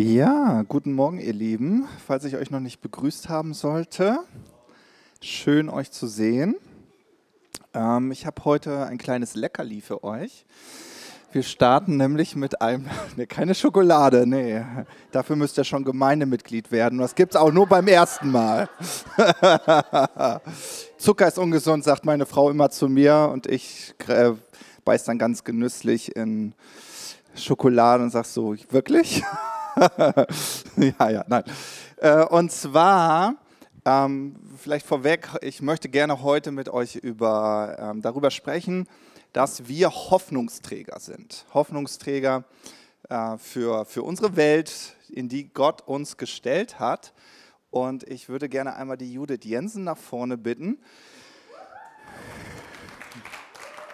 Ja, guten Morgen, ihr Lieben. Falls ich euch noch nicht begrüßt haben sollte, schön euch zu sehen. Ähm, ich habe heute ein kleines Leckerli für euch. Wir starten nämlich mit einem, ne, keine Schokolade, nee, dafür müsst ihr schon Gemeindemitglied werden. Das gibt es auch nur beim ersten Mal. Zucker ist ungesund, sagt meine Frau immer zu mir und ich äh, beiß dann ganz genüsslich in Schokolade und sag so, wirklich? ja, ja, nein. Äh, und zwar, ähm, vielleicht vorweg, ich möchte gerne heute mit euch über, ähm, darüber sprechen, dass wir Hoffnungsträger sind. Hoffnungsträger äh, für, für unsere Welt, in die Gott uns gestellt hat. Und ich würde gerne einmal die Judith Jensen nach vorne bitten.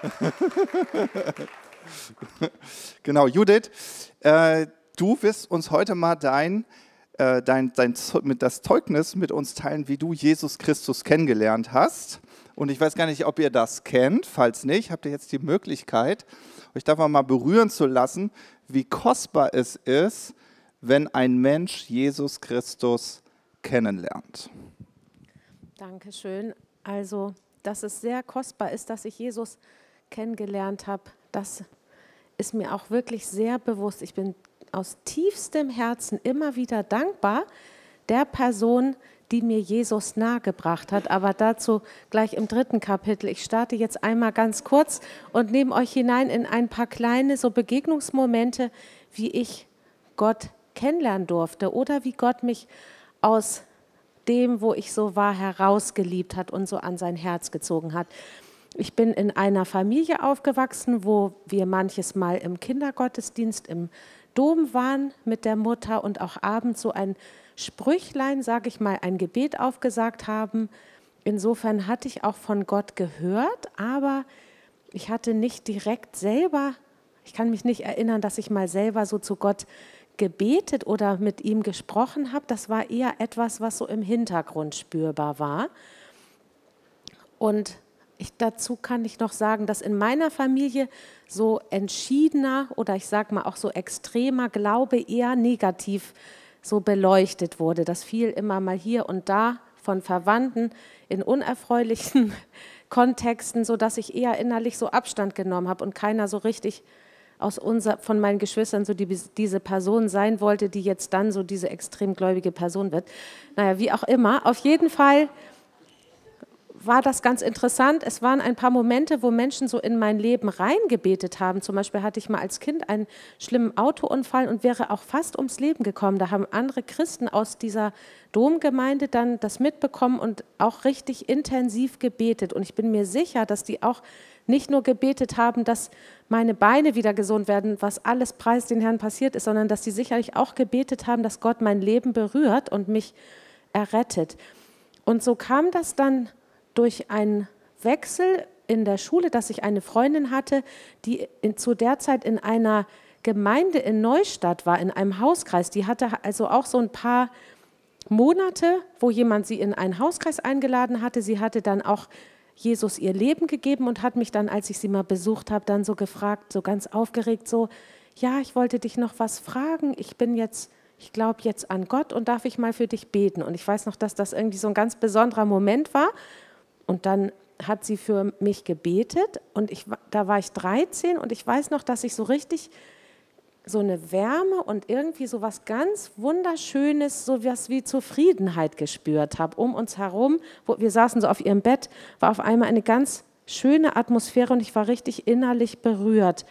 genau, Judith, äh, du wirst uns heute mal dein, äh, dein, dein, mit das Zeugnis mit uns teilen, wie du Jesus Christus kennengelernt hast. Und ich weiß gar nicht, ob ihr das kennt. Falls nicht, habt ihr jetzt die Möglichkeit, euch davon mal berühren zu lassen, wie kostbar es ist, wenn ein Mensch Jesus Christus kennenlernt. Dankeschön. Also, dass es sehr kostbar ist, dass ich Jesus kennengelernt habe, das ist mir auch wirklich sehr bewusst. Ich bin aus tiefstem Herzen immer wieder dankbar der Person, die mir Jesus nahegebracht hat. Aber dazu gleich im dritten Kapitel. Ich starte jetzt einmal ganz kurz und nehme euch hinein in ein paar kleine so Begegnungsmomente, wie ich Gott kennenlernen durfte oder wie Gott mich aus dem, wo ich so war, herausgeliebt hat und so an sein Herz gezogen hat. Ich bin in einer Familie aufgewachsen, wo wir manches Mal im Kindergottesdienst im Dom waren mit der Mutter und auch abends so ein Sprüchlein, sage ich mal, ein Gebet aufgesagt haben. Insofern hatte ich auch von Gott gehört, aber ich hatte nicht direkt selber, ich kann mich nicht erinnern, dass ich mal selber so zu Gott gebetet oder mit ihm gesprochen habe. Das war eher etwas, was so im Hintergrund spürbar war. Und ich, dazu kann ich noch sagen, dass in meiner Familie so entschiedener oder ich sage mal auch so extremer Glaube eher negativ so beleuchtet wurde. Das fiel immer mal hier und da von Verwandten in unerfreulichen Kontexten, sodass ich eher innerlich so Abstand genommen habe und keiner so richtig aus unser, von meinen Geschwistern so die, diese Person sein wollte, die jetzt dann so diese extrem gläubige Person wird. Naja, wie auch immer. Auf jeden Fall war das ganz interessant. Es waren ein paar Momente, wo Menschen so in mein Leben reingebetet haben. Zum Beispiel hatte ich mal als Kind einen schlimmen Autounfall und wäre auch fast ums Leben gekommen. Da haben andere Christen aus dieser Domgemeinde dann das mitbekommen und auch richtig intensiv gebetet. Und ich bin mir sicher, dass die auch nicht nur gebetet haben, dass meine Beine wieder gesund werden, was alles preis den Herrn passiert ist, sondern dass sie sicherlich auch gebetet haben, dass Gott mein Leben berührt und mich errettet. Und so kam das dann durch einen Wechsel in der Schule, dass ich eine Freundin hatte, die in, zu der Zeit in einer Gemeinde in Neustadt war, in einem Hauskreis. Die hatte also auch so ein paar Monate, wo jemand sie in einen Hauskreis eingeladen hatte. Sie hatte dann auch Jesus ihr Leben gegeben und hat mich dann, als ich sie mal besucht habe, dann so gefragt, so ganz aufgeregt, so, ja, ich wollte dich noch was fragen. Ich bin jetzt, ich glaube jetzt an Gott und darf ich mal für dich beten? Und ich weiß noch, dass das irgendwie so ein ganz besonderer Moment war, und dann hat sie für mich gebetet und ich, da war ich 13 und ich weiß noch, dass ich so richtig so eine Wärme und irgendwie so was ganz Wunderschönes, so was wie Zufriedenheit gespürt habe um uns herum. Wo wir saßen so auf ihrem Bett, war auf einmal eine ganz schöne Atmosphäre und ich war richtig innerlich berührt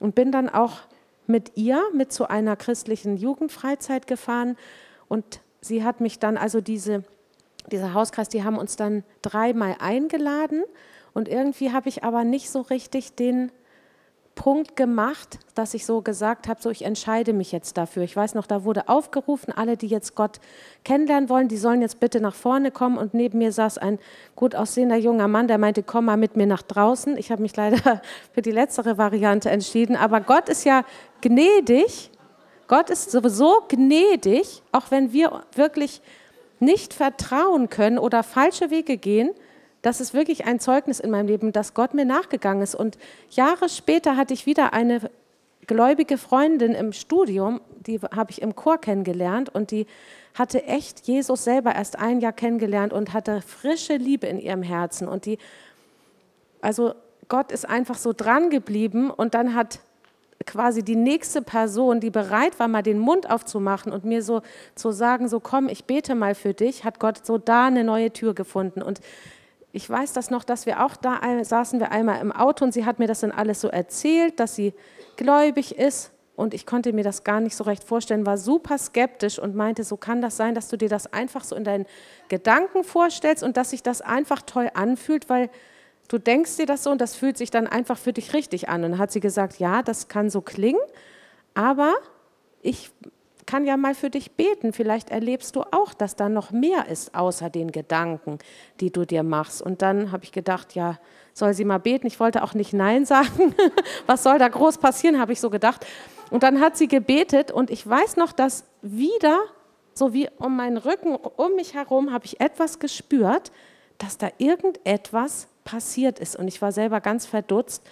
und bin dann auch mit ihr mit zu einer christlichen Jugendfreizeit gefahren und sie hat mich dann also diese dieser Hauskreis, die haben uns dann dreimal eingeladen und irgendwie habe ich aber nicht so richtig den Punkt gemacht, dass ich so gesagt habe, so ich entscheide mich jetzt dafür. Ich weiß noch, da wurde aufgerufen, alle, die jetzt Gott kennenlernen wollen, die sollen jetzt bitte nach vorne kommen und neben mir saß ein gut aussehender junger Mann, der meinte, komm mal mit mir nach draußen. Ich habe mich leider für die letztere Variante entschieden, aber Gott ist ja gnädig. Gott ist sowieso gnädig, auch wenn wir wirklich nicht vertrauen können oder falsche Wege gehen, das ist wirklich ein Zeugnis in meinem Leben, dass Gott mir nachgegangen ist. Und Jahre später hatte ich wieder eine gläubige Freundin im Studium, die habe ich im Chor kennengelernt und die hatte echt Jesus selber erst ein Jahr kennengelernt und hatte frische Liebe in ihrem Herzen. Und die, also Gott ist einfach so dran geblieben und dann hat quasi die nächste Person, die bereit war, mal den Mund aufzumachen und mir so zu sagen, so komm, ich bete mal für dich, hat Gott so da eine neue Tür gefunden. Und ich weiß das noch, dass wir auch da saßen wir einmal im Auto und sie hat mir das dann alles so erzählt, dass sie gläubig ist und ich konnte mir das gar nicht so recht vorstellen, war super skeptisch und meinte, so kann das sein, dass du dir das einfach so in deinen Gedanken vorstellst und dass sich das einfach toll anfühlt, weil du denkst dir das so und das fühlt sich dann einfach für dich richtig an. Und dann hat sie gesagt, ja, das kann so klingen, aber ich kann ja mal für dich beten. Vielleicht erlebst du auch, dass da noch mehr ist außer den Gedanken, die du dir machst. Und dann habe ich gedacht, ja, soll sie mal beten. Ich wollte auch nicht Nein sagen. Was soll da groß passieren, habe ich so gedacht. Und dann hat sie gebetet und ich weiß noch, dass wieder, so wie um meinen Rücken, um mich herum, habe ich etwas gespürt, dass da irgendetwas passiert ist. Und ich war selber ganz verdutzt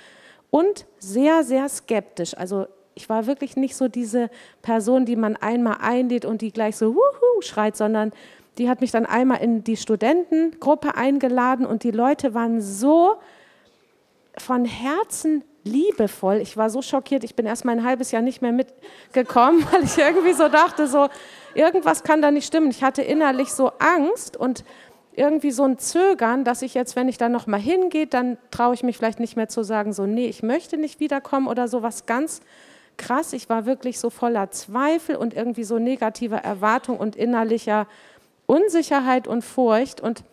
und sehr, sehr skeptisch. Also ich war wirklich nicht so diese Person, die man einmal einlädt und die gleich so Wuhu schreit, sondern die hat mich dann einmal in die Studentengruppe eingeladen und die Leute waren so von Herzen liebevoll. Ich war so schockiert, ich bin erst mal ein halbes Jahr nicht mehr mitgekommen, weil ich irgendwie so dachte, so irgendwas kann da nicht stimmen. Ich hatte innerlich so Angst und irgendwie so ein Zögern, dass ich jetzt, wenn ich da noch mal hingehe, dann traue ich mich vielleicht nicht mehr zu sagen, so nee, ich möchte nicht wiederkommen oder so was ganz krass. Ich war wirklich so voller Zweifel und irgendwie so negativer Erwartung und innerlicher Unsicherheit und Furcht. Und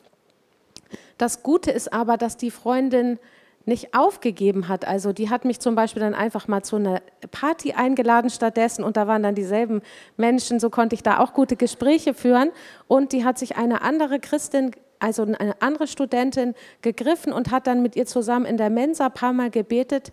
das Gute ist aber, dass die Freundin nicht aufgegeben hat. Also die hat mich zum Beispiel dann einfach mal zu einer Party eingeladen stattdessen und da waren dann dieselben Menschen, so konnte ich da auch gute Gespräche führen. Und die hat sich eine andere Christin, also eine andere Studentin gegriffen und hat dann mit ihr zusammen in der Mensa ein paar Mal gebetet.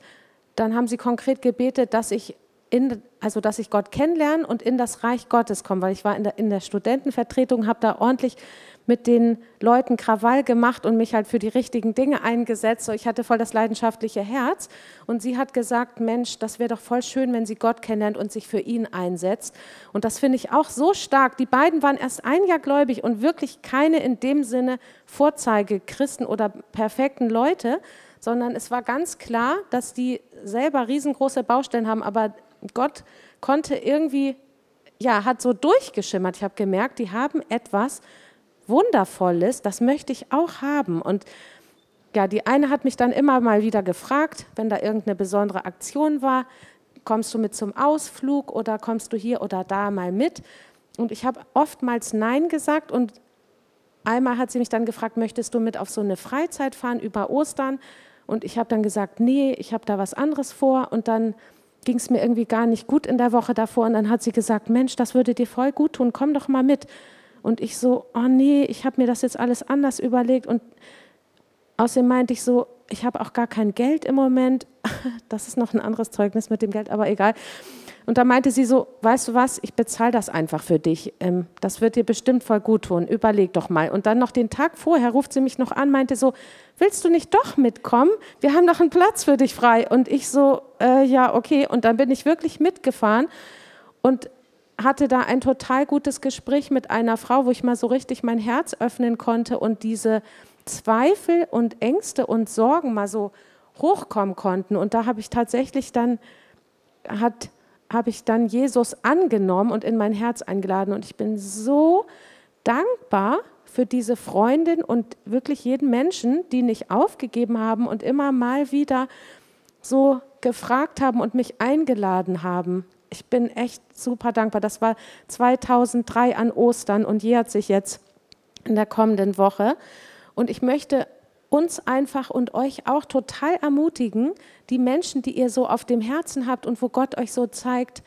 Dann haben sie konkret gebetet, dass ich in, also dass ich Gott kennenlerne und in das Reich Gottes komme, weil ich war in der, in der Studentenvertretung, habe da ordentlich mit den Leuten Krawall gemacht und mich halt für die richtigen Dinge eingesetzt. So, ich hatte voll das leidenschaftliche Herz und sie hat gesagt, Mensch, das wäre doch voll schön, wenn sie Gott kennenlernt und sich für ihn einsetzt. Und das finde ich auch so stark. Die beiden waren erst ein Jahr gläubig und wirklich keine in dem Sinne Vorzeige Christen oder perfekten Leute, sondern es war ganz klar, dass die selber riesengroße Baustellen haben, aber Gott konnte irgendwie, ja, hat so durchgeschimmert. Ich habe gemerkt, die haben etwas Wundervolles, das möchte ich auch haben. Und ja, die eine hat mich dann immer mal wieder gefragt, wenn da irgendeine besondere Aktion war, kommst du mit zum Ausflug oder kommst du hier oder da mal mit? Und ich habe oftmals Nein gesagt und einmal hat sie mich dann gefragt, möchtest du mit auf so eine Freizeit fahren über Ostern? Und ich habe dann gesagt, nee, ich habe da was anderes vor. Und dann ging es mir irgendwie gar nicht gut in der Woche davor. Und dann hat sie gesagt, Mensch, das würde dir voll gut tun, komm doch mal mit. Und ich so, oh nee, ich habe mir das jetzt alles anders überlegt. Und außerdem meinte ich so, ich habe auch gar kein Geld im Moment. Das ist noch ein anderes Zeugnis mit dem Geld, aber egal. Und da meinte sie so, weißt du was, ich bezahle das einfach für dich. Ähm, das wird dir bestimmt voll gut tun. Überleg doch mal. Und dann noch den Tag vorher ruft sie mich noch an, meinte so, willst du nicht doch mitkommen? Wir haben noch einen Platz für dich frei. Und ich so, äh, ja, okay. Und dann bin ich wirklich mitgefahren und hatte da ein total gutes Gespräch mit einer Frau, wo ich mal so richtig mein Herz öffnen konnte und diese Zweifel und Ängste und Sorgen mal so hochkommen konnten. Und da habe ich tatsächlich dann, hat habe ich dann Jesus angenommen und in mein Herz eingeladen. Und ich bin so dankbar für diese Freundin und wirklich jeden Menschen, die nicht aufgegeben haben und immer mal wieder so gefragt haben und mich eingeladen haben. Ich bin echt super dankbar. Das war 2003 an Ostern und jährt sich jetzt in der kommenden Woche. Und ich möchte uns einfach und euch auch total ermutigen, die Menschen, die ihr so auf dem Herzen habt und wo Gott euch so zeigt,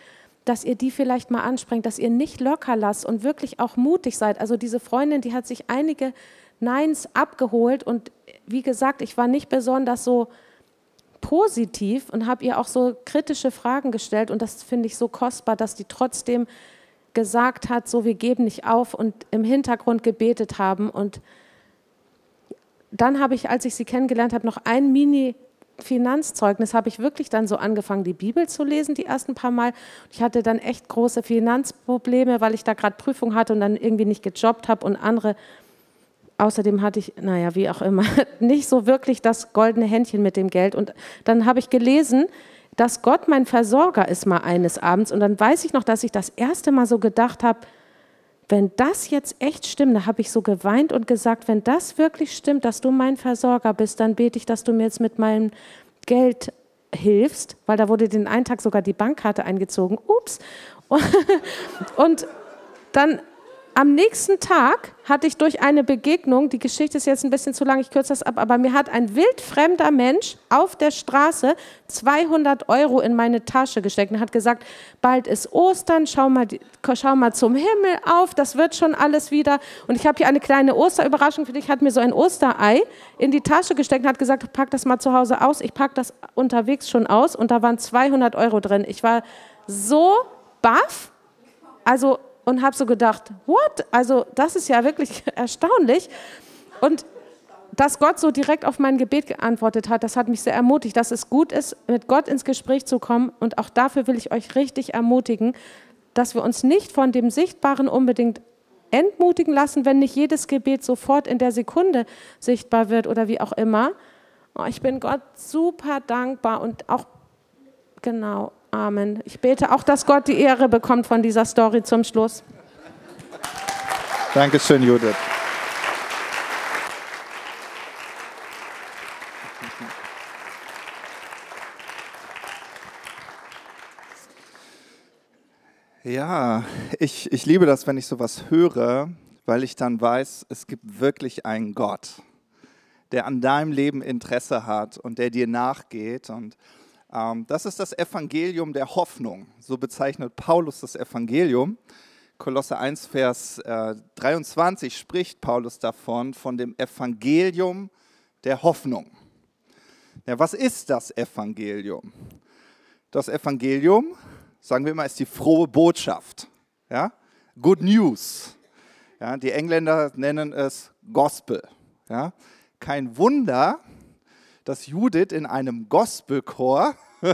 dass ihr die vielleicht mal ansprengt, dass ihr nicht locker lasst und wirklich auch mutig seid. Also diese Freundin, die hat sich einige Neins abgeholt und wie gesagt, ich war nicht besonders so positiv und habe ihr auch so kritische Fragen gestellt und das finde ich so kostbar, dass die trotzdem gesagt hat, so wir geben nicht auf und im Hintergrund gebetet haben und dann habe ich, als ich sie kennengelernt habe, noch ein Mini Finanzzeugnis habe ich wirklich dann so angefangen, die Bibel zu lesen, die ersten paar Mal. Ich hatte dann echt große Finanzprobleme, weil ich da gerade Prüfung hatte und dann irgendwie nicht gejobbt habe und andere. Außerdem hatte ich, naja, wie auch immer, nicht so wirklich das goldene Händchen mit dem Geld. Und dann habe ich gelesen, dass Gott mein Versorger ist mal eines Abends. Und dann weiß ich noch, dass ich das erste Mal so gedacht habe, wenn das jetzt echt stimmt, da habe ich so geweint und gesagt, wenn das wirklich stimmt, dass du mein Versorger bist, dann bete ich, dass du mir jetzt mit meinem Geld hilfst, weil da wurde den einen Tag sogar die Bankkarte eingezogen. Ups. Und dann am nächsten Tag hatte ich durch eine Begegnung, die Geschichte ist jetzt ein bisschen zu lang, ich kürze das ab, aber mir hat ein wildfremder Mensch auf der Straße 200 Euro in meine Tasche gesteckt und hat gesagt, bald ist Ostern, schau mal, schau mal zum Himmel auf, das wird schon alles wieder. Und ich habe hier eine kleine Osterüberraschung für dich, hat mir so ein Osterei in die Tasche gesteckt und hat gesagt, pack das mal zu Hause aus, ich packe das unterwegs schon aus und da waren 200 Euro drin. Ich war so baff, also und habe so gedacht, what? Also das ist ja wirklich erstaunlich. Und dass Gott so direkt auf mein Gebet geantwortet hat, das hat mich sehr ermutigt, dass es gut ist, mit Gott ins Gespräch zu kommen. Und auch dafür will ich euch richtig ermutigen, dass wir uns nicht von dem Sichtbaren unbedingt entmutigen lassen, wenn nicht jedes Gebet sofort in der Sekunde sichtbar wird oder wie auch immer. Oh, ich bin Gott super dankbar und auch genau Amen. Ich bete auch, dass Gott die Ehre bekommt von dieser Story zum Schluss. Dankeschön, Judith. Ja, ich, ich liebe das, wenn ich sowas höre, weil ich dann weiß, es gibt wirklich einen Gott, der an deinem Leben Interesse hat und der dir nachgeht. Und das ist das Evangelium der Hoffnung. So bezeichnet Paulus das Evangelium. Kolosse 1, Vers 23 äh, spricht Paulus davon, von dem Evangelium der Hoffnung. Ja, was ist das Evangelium? Das Evangelium, sagen wir mal, ist die frohe Botschaft. Ja? Good News. Ja, die Engländer nennen es Gospel. Ja? Kein Wunder, dass Judith in einem Gospelchor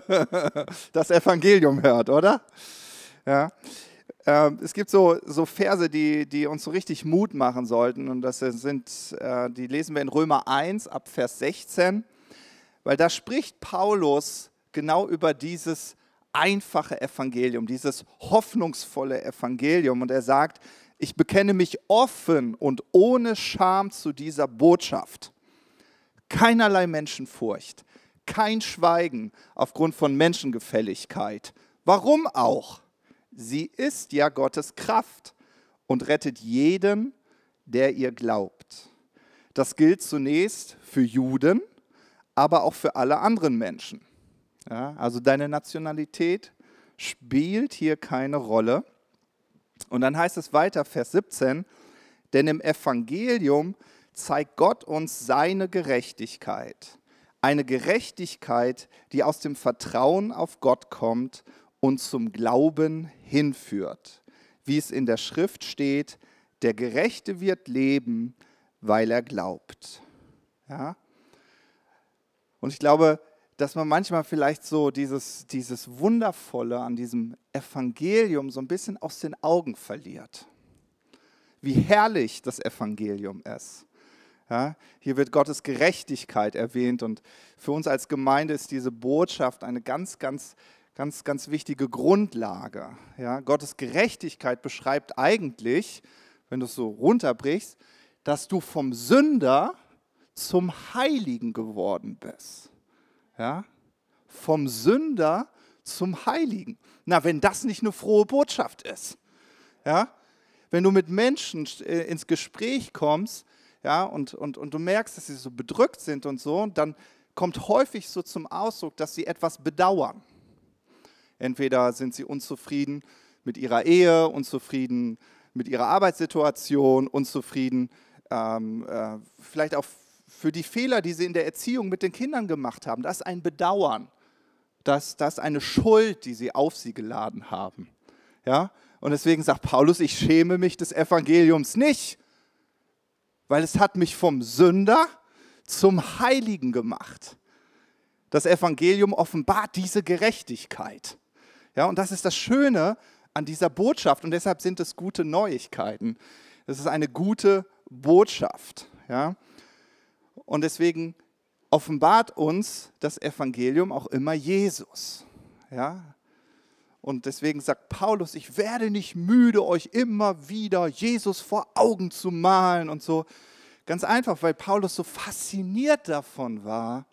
das Evangelium hört, oder? Ja. Ähm, es gibt so, so Verse, die, die uns so richtig Mut machen sollten. Und das sind, äh, die lesen wir in Römer 1 ab Vers 16, weil da spricht Paulus genau über dieses einfache Evangelium, dieses hoffnungsvolle Evangelium. Und er sagt, ich bekenne mich offen und ohne Scham zu dieser Botschaft keinerlei Menschenfurcht, kein Schweigen aufgrund von Menschengefälligkeit. Warum auch? Sie ist ja Gottes Kraft und rettet jeden, der ihr glaubt. Das gilt zunächst für Juden, aber auch für alle anderen Menschen. Ja, also deine Nationalität spielt hier keine Rolle. Und dann heißt es weiter, Vers 17, denn im Evangelium zeigt Gott uns seine Gerechtigkeit. Eine Gerechtigkeit, die aus dem Vertrauen auf Gott kommt und zum Glauben hinführt. Wie es in der Schrift steht, der Gerechte wird leben, weil er glaubt. Ja? Und ich glaube, dass man manchmal vielleicht so dieses, dieses Wundervolle an diesem Evangelium so ein bisschen aus den Augen verliert. Wie herrlich das Evangelium ist. Ja, hier wird Gottes Gerechtigkeit erwähnt und für uns als Gemeinde ist diese Botschaft eine ganz, ganz, ganz, ganz wichtige Grundlage. Ja, Gottes Gerechtigkeit beschreibt eigentlich, wenn du es so runterbrichst, dass du vom Sünder zum Heiligen geworden bist. Ja, vom Sünder zum Heiligen. Na, wenn das nicht eine frohe Botschaft ist. Ja, wenn du mit Menschen äh, ins Gespräch kommst, ja, und, und, und du merkst, dass sie so bedrückt sind und so, und dann kommt häufig so zum Ausdruck, dass sie etwas bedauern. Entweder sind sie unzufrieden mit ihrer Ehe, unzufrieden mit ihrer Arbeitssituation, unzufrieden ähm, äh, vielleicht auch für die Fehler, die sie in der Erziehung mit den Kindern gemacht haben. Das ist ein Bedauern. Das, das ist eine Schuld, die sie auf sie geladen haben. Ja? Und deswegen sagt Paulus, ich schäme mich des Evangeliums nicht, weil es hat mich vom Sünder zum Heiligen gemacht. Das Evangelium offenbart diese Gerechtigkeit. Ja, und das ist das Schöne an dieser Botschaft und deshalb sind es gute Neuigkeiten. Es ist eine gute Botschaft. Ja? Und deswegen offenbart uns das Evangelium auch immer Jesus. Ja? Und deswegen sagt Paulus, ich werde nicht müde, euch immer wieder Jesus vor Augen zu malen und so. Ganz einfach, weil Paulus so fasziniert davon war,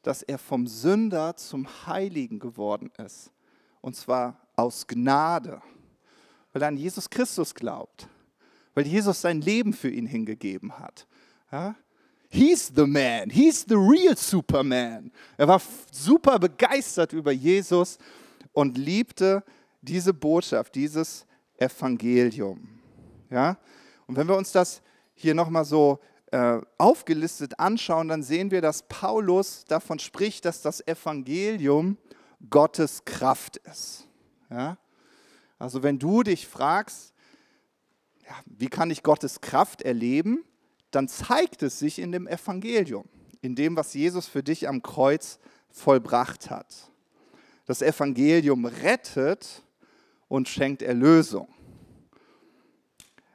dass er vom Sünder zum Heiligen geworden ist. Und zwar aus Gnade, weil er an Jesus Christus glaubt, weil Jesus sein Leben für ihn hingegeben hat. Ja? He's the man, he's the real Superman. Er war super begeistert über Jesus und liebte diese Botschaft, dieses Evangelium. Ja? Und wenn wir uns das hier nochmal so äh, aufgelistet anschauen, dann sehen wir, dass Paulus davon spricht, dass das Evangelium Gottes Kraft ist. Ja? Also wenn du dich fragst, ja, wie kann ich Gottes Kraft erleben, dann zeigt es sich in dem Evangelium, in dem, was Jesus für dich am Kreuz vollbracht hat. Das Evangelium rettet und schenkt Erlösung.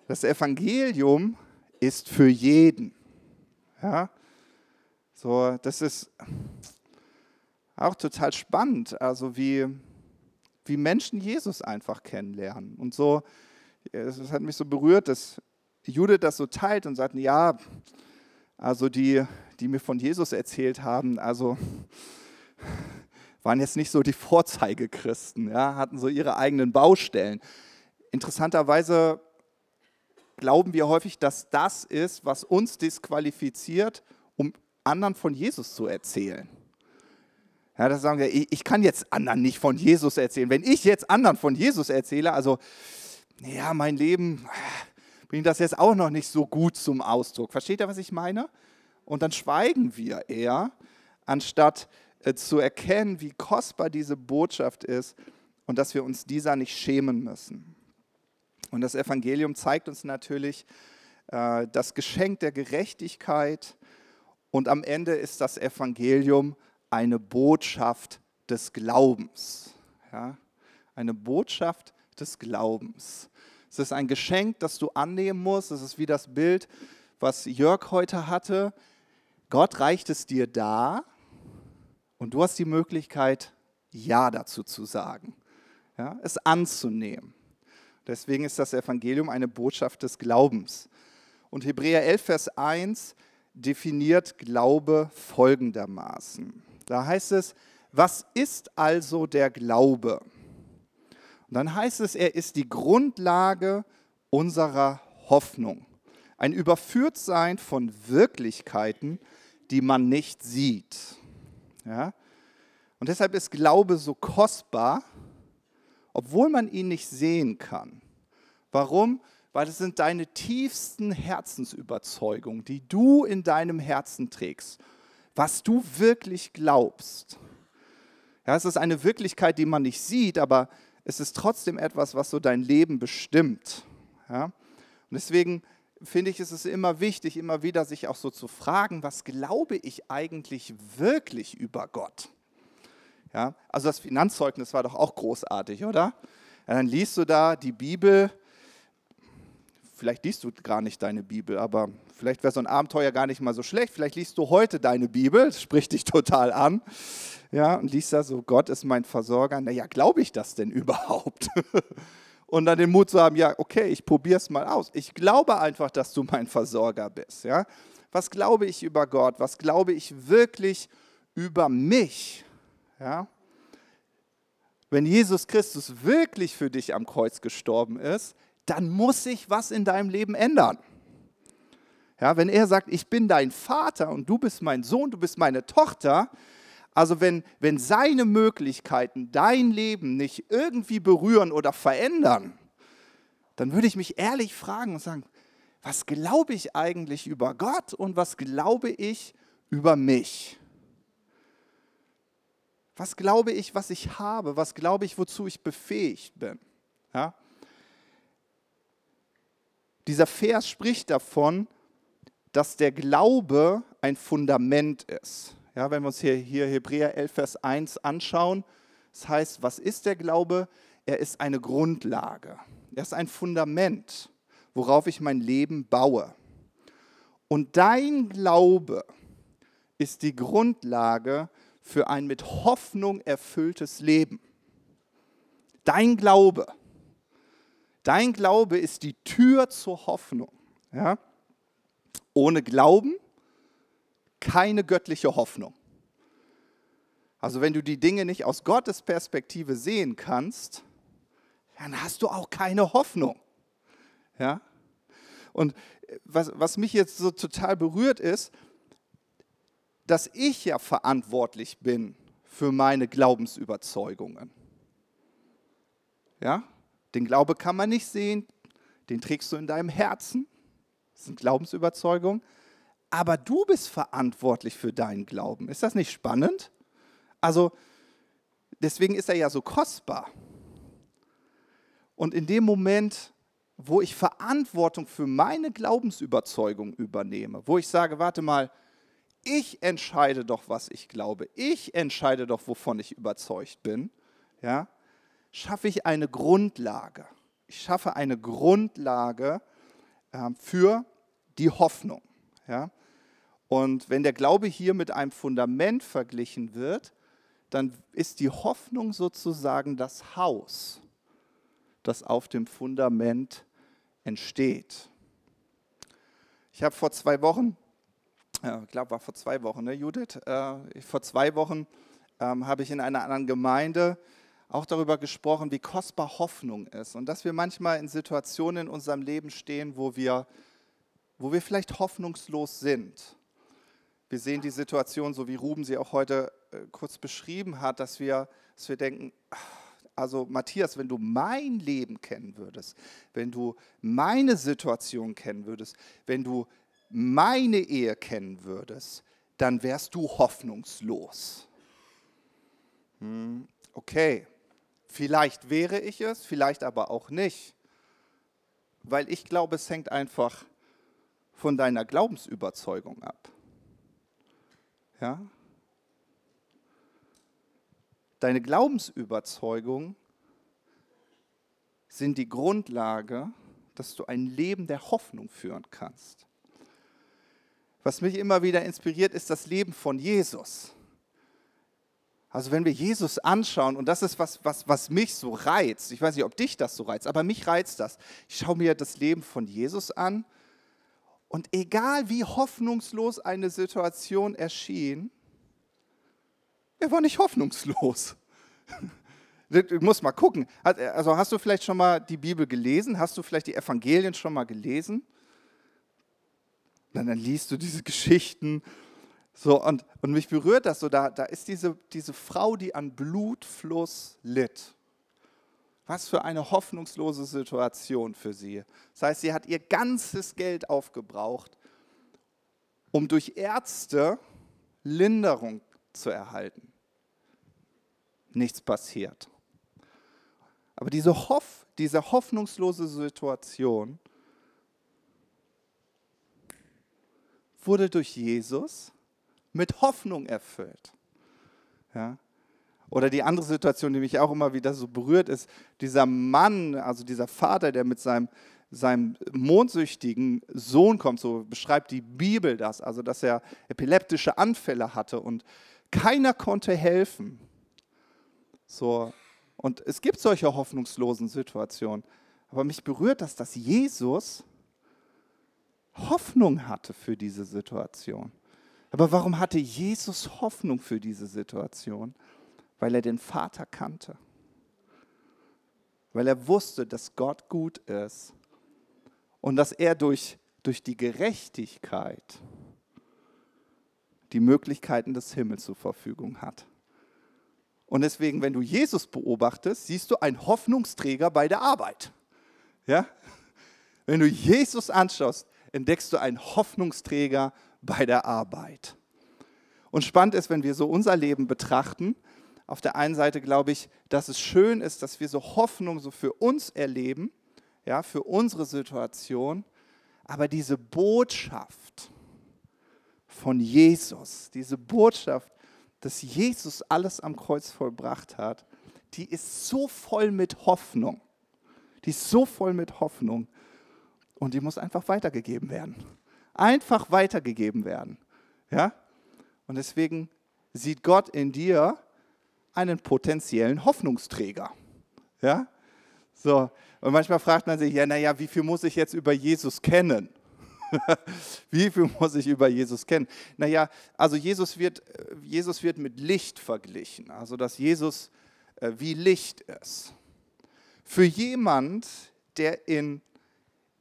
Das Evangelium ist für jeden. Ja? So, das ist auch total spannend, also wie, wie Menschen Jesus einfach kennenlernen. Und so, es hat mich so berührt, dass Judith das so teilt und sagt, ja, also die, die mir von Jesus erzählt haben, also waren jetzt nicht so die Vorzeigechristen, ja, hatten so ihre eigenen Baustellen. Interessanterweise glauben wir häufig, dass das ist, was uns disqualifiziert, um anderen von Jesus zu erzählen. Ja, das sagen wir, ich kann jetzt anderen nicht von Jesus erzählen. Wenn ich jetzt anderen von Jesus erzähle, also, ja, mein Leben bringt das jetzt auch noch nicht so gut zum Ausdruck. Versteht ihr, was ich meine? Und dann schweigen wir eher, anstatt äh, zu erkennen, wie kostbar diese Botschaft ist und dass wir uns dieser nicht schämen müssen. Und das Evangelium zeigt uns natürlich äh, das Geschenk der Gerechtigkeit und am Ende ist das Evangelium eine Botschaft des Glaubens. Ja? Eine Botschaft des Glaubens. Es ist ein Geschenk, das du annehmen musst. Es ist wie das Bild, was Jörg heute hatte. Gott reicht es dir dar und du hast die Möglichkeit, Ja dazu zu sagen, ja? es anzunehmen. Deswegen ist das Evangelium eine Botschaft des Glaubens. Und Hebräer 11, Vers 1 definiert Glaube folgendermaßen. Da heißt es, was ist also der Glaube? Und dann heißt es, er ist die Grundlage unserer Hoffnung. Ein Überführtsein von Wirklichkeiten, die man nicht sieht. Ja? Und deshalb ist Glaube so kostbar, obwohl man ihn nicht sehen kann. Warum? Weil es sind deine tiefsten Herzensüberzeugungen, die du in deinem Herzen trägst was du wirklich glaubst. Ja, es ist eine Wirklichkeit, die man nicht sieht, aber es ist trotzdem etwas, was so dein Leben bestimmt. Ja? Und deswegen finde ich, ist es immer wichtig, immer wieder sich auch so zu fragen, was glaube ich eigentlich wirklich über Gott? Ja? Also das Finanzzeugnis war doch auch großartig, oder? Ja, dann liest du da die Bibel vielleicht liest du gar nicht deine Bibel, aber vielleicht wäre so ein Abenteuer gar nicht mal so schlecht. Vielleicht liest du heute deine Bibel, das spricht dich total an. Ja, und liest da so, Gott ist mein Versorger. Naja, glaube ich das denn überhaupt? Und dann den Mut zu haben, ja, okay, ich probiere es mal aus. Ich glaube einfach, dass du mein Versorger bist. Ja? Was glaube ich über Gott? Was glaube ich wirklich über mich? Ja? Wenn Jesus Christus wirklich für dich am Kreuz gestorben ist, dann muss sich was in deinem Leben ändern. Ja, wenn er sagt, ich bin dein Vater und du bist mein Sohn, du bist meine Tochter, also wenn, wenn seine Möglichkeiten dein Leben nicht irgendwie berühren oder verändern, dann würde ich mich ehrlich fragen und sagen, was glaube ich eigentlich über Gott und was glaube ich über mich? Was glaube ich, was ich habe? Was glaube ich, wozu ich befähigt bin? Ja? Dieser Vers spricht davon, dass der Glaube ein Fundament ist. Ja, wenn wir uns hier, hier Hebräer 11, Vers 1 anschauen, das heißt, was ist der Glaube? Er ist eine Grundlage. Er ist ein Fundament, worauf ich mein Leben baue. Und dein Glaube ist die Grundlage für ein mit Hoffnung erfülltes Leben. Dein Glaube. Dein Glaube ist die Tür zur Hoffnung. Ja? Ohne Glauben keine göttliche Hoffnung. Also wenn du die Dinge nicht aus Gottes Perspektive sehen kannst, dann hast du auch keine Hoffnung. Ja? Und was, was mich jetzt so total berührt ist, dass ich ja verantwortlich bin für meine Glaubensüberzeugungen. Ja? Den Glaube kann man nicht sehen, den trägst du in deinem Herzen. Das sind Glaubensüberzeugungen. Aber du bist verantwortlich für deinen Glauben. Ist das nicht spannend? Also, deswegen ist er ja so kostbar. Und in dem Moment, wo ich Verantwortung für meine Glaubensüberzeugung übernehme, wo ich sage, warte mal, ich entscheide doch, was ich glaube, ich entscheide doch, wovon ich überzeugt bin, ja, schaffe ich eine Grundlage. Ich schaffe eine Grundlage äh, für die Hoffnung. Ja. Und wenn der Glaube hier mit einem Fundament verglichen wird, dann ist die Hoffnung sozusagen das Haus, das auf dem Fundament entsteht. Ich habe vor zwei Wochen, ich glaube, war vor zwei Wochen, ne, Judith? Äh, vor zwei Wochen ähm, habe ich in einer anderen Gemeinde auch darüber gesprochen, wie kostbar Hoffnung ist und dass wir manchmal in Situationen in unserem Leben stehen, wo wir, wo wir vielleicht hoffnungslos sind. Wir sehen die Situation, so wie Ruben sie auch heute äh, kurz beschrieben hat, dass wir, dass wir denken, also Matthias, wenn du mein Leben kennen würdest, wenn du meine Situation kennen würdest, wenn du meine Ehe kennen würdest, dann wärst du hoffnungslos. Hm, okay, vielleicht wäre ich es, vielleicht aber auch nicht, weil ich glaube, es hängt einfach von deiner Glaubensüberzeugung ab. Ja? Deine Glaubensüberzeugung sind die Grundlage, dass du ein Leben der Hoffnung führen kannst. Was mich immer wieder inspiriert, ist das Leben von Jesus. Also wenn wir Jesus anschauen, und das ist was, was, was mich so reizt, ich weiß nicht, ob dich das so reizt, aber mich reizt das. Ich schaue mir das Leben von Jesus an und egal wie hoffnungslos eine Situation erschien, er war nicht hoffnungslos. Du musst mal gucken. Also hast du vielleicht schon mal die Bibel gelesen? Hast du vielleicht die Evangelien schon mal gelesen? dann liest du diese Geschichten. So, und, und mich berührt das so. Da, da ist diese, diese Frau, die an Blutfluss litt. Was für eine hoffnungslose Situation für sie. Das heißt, sie hat ihr ganzes Geld aufgebraucht, um durch Ärzte Linderung zu erhalten nichts passiert. Aber diese, Hoff, diese hoffnungslose Situation wurde durch Jesus mit Hoffnung erfüllt. Ja? Oder die andere Situation, die mich auch immer wieder so berührt, ist dieser Mann, also dieser Vater, der mit seinem, seinem mondsüchtigen Sohn kommt, so beschreibt die Bibel das, also dass er epileptische Anfälle hatte und keiner konnte helfen. So, und es gibt solche hoffnungslosen Situationen. Aber mich berührt das, dass Jesus Hoffnung hatte für diese Situation. Aber warum hatte Jesus Hoffnung für diese Situation? Weil er den Vater kannte. Weil er wusste, dass Gott gut ist und dass er durch, durch die Gerechtigkeit die Möglichkeiten des Himmels zur Verfügung hat. Und deswegen, wenn du Jesus beobachtest, siehst du einen Hoffnungsträger bei der Arbeit. Ja? Wenn du Jesus anschaust, entdeckst du einen Hoffnungsträger bei der Arbeit. Und spannend ist, wenn wir so unser Leben betrachten, auf der einen Seite glaube ich, dass es schön ist, dass wir so Hoffnung so für uns erleben, ja, für unsere Situation, aber diese Botschaft von Jesus, diese Botschaft, dass Jesus alles am Kreuz vollbracht hat, die ist so voll mit Hoffnung. Die ist so voll mit Hoffnung. Und die muss einfach weitergegeben werden. Einfach weitergegeben werden. Ja? Und deswegen sieht Gott in dir einen potenziellen Hoffnungsträger. Ja? So. Und manchmal fragt man sich, ja, naja, wie viel muss ich jetzt über Jesus kennen? wie viel muss ich über Jesus kennen? Naja, also Jesus wird, Jesus wird mit Licht verglichen. Also, dass Jesus äh, wie Licht ist. Für jemand, der in,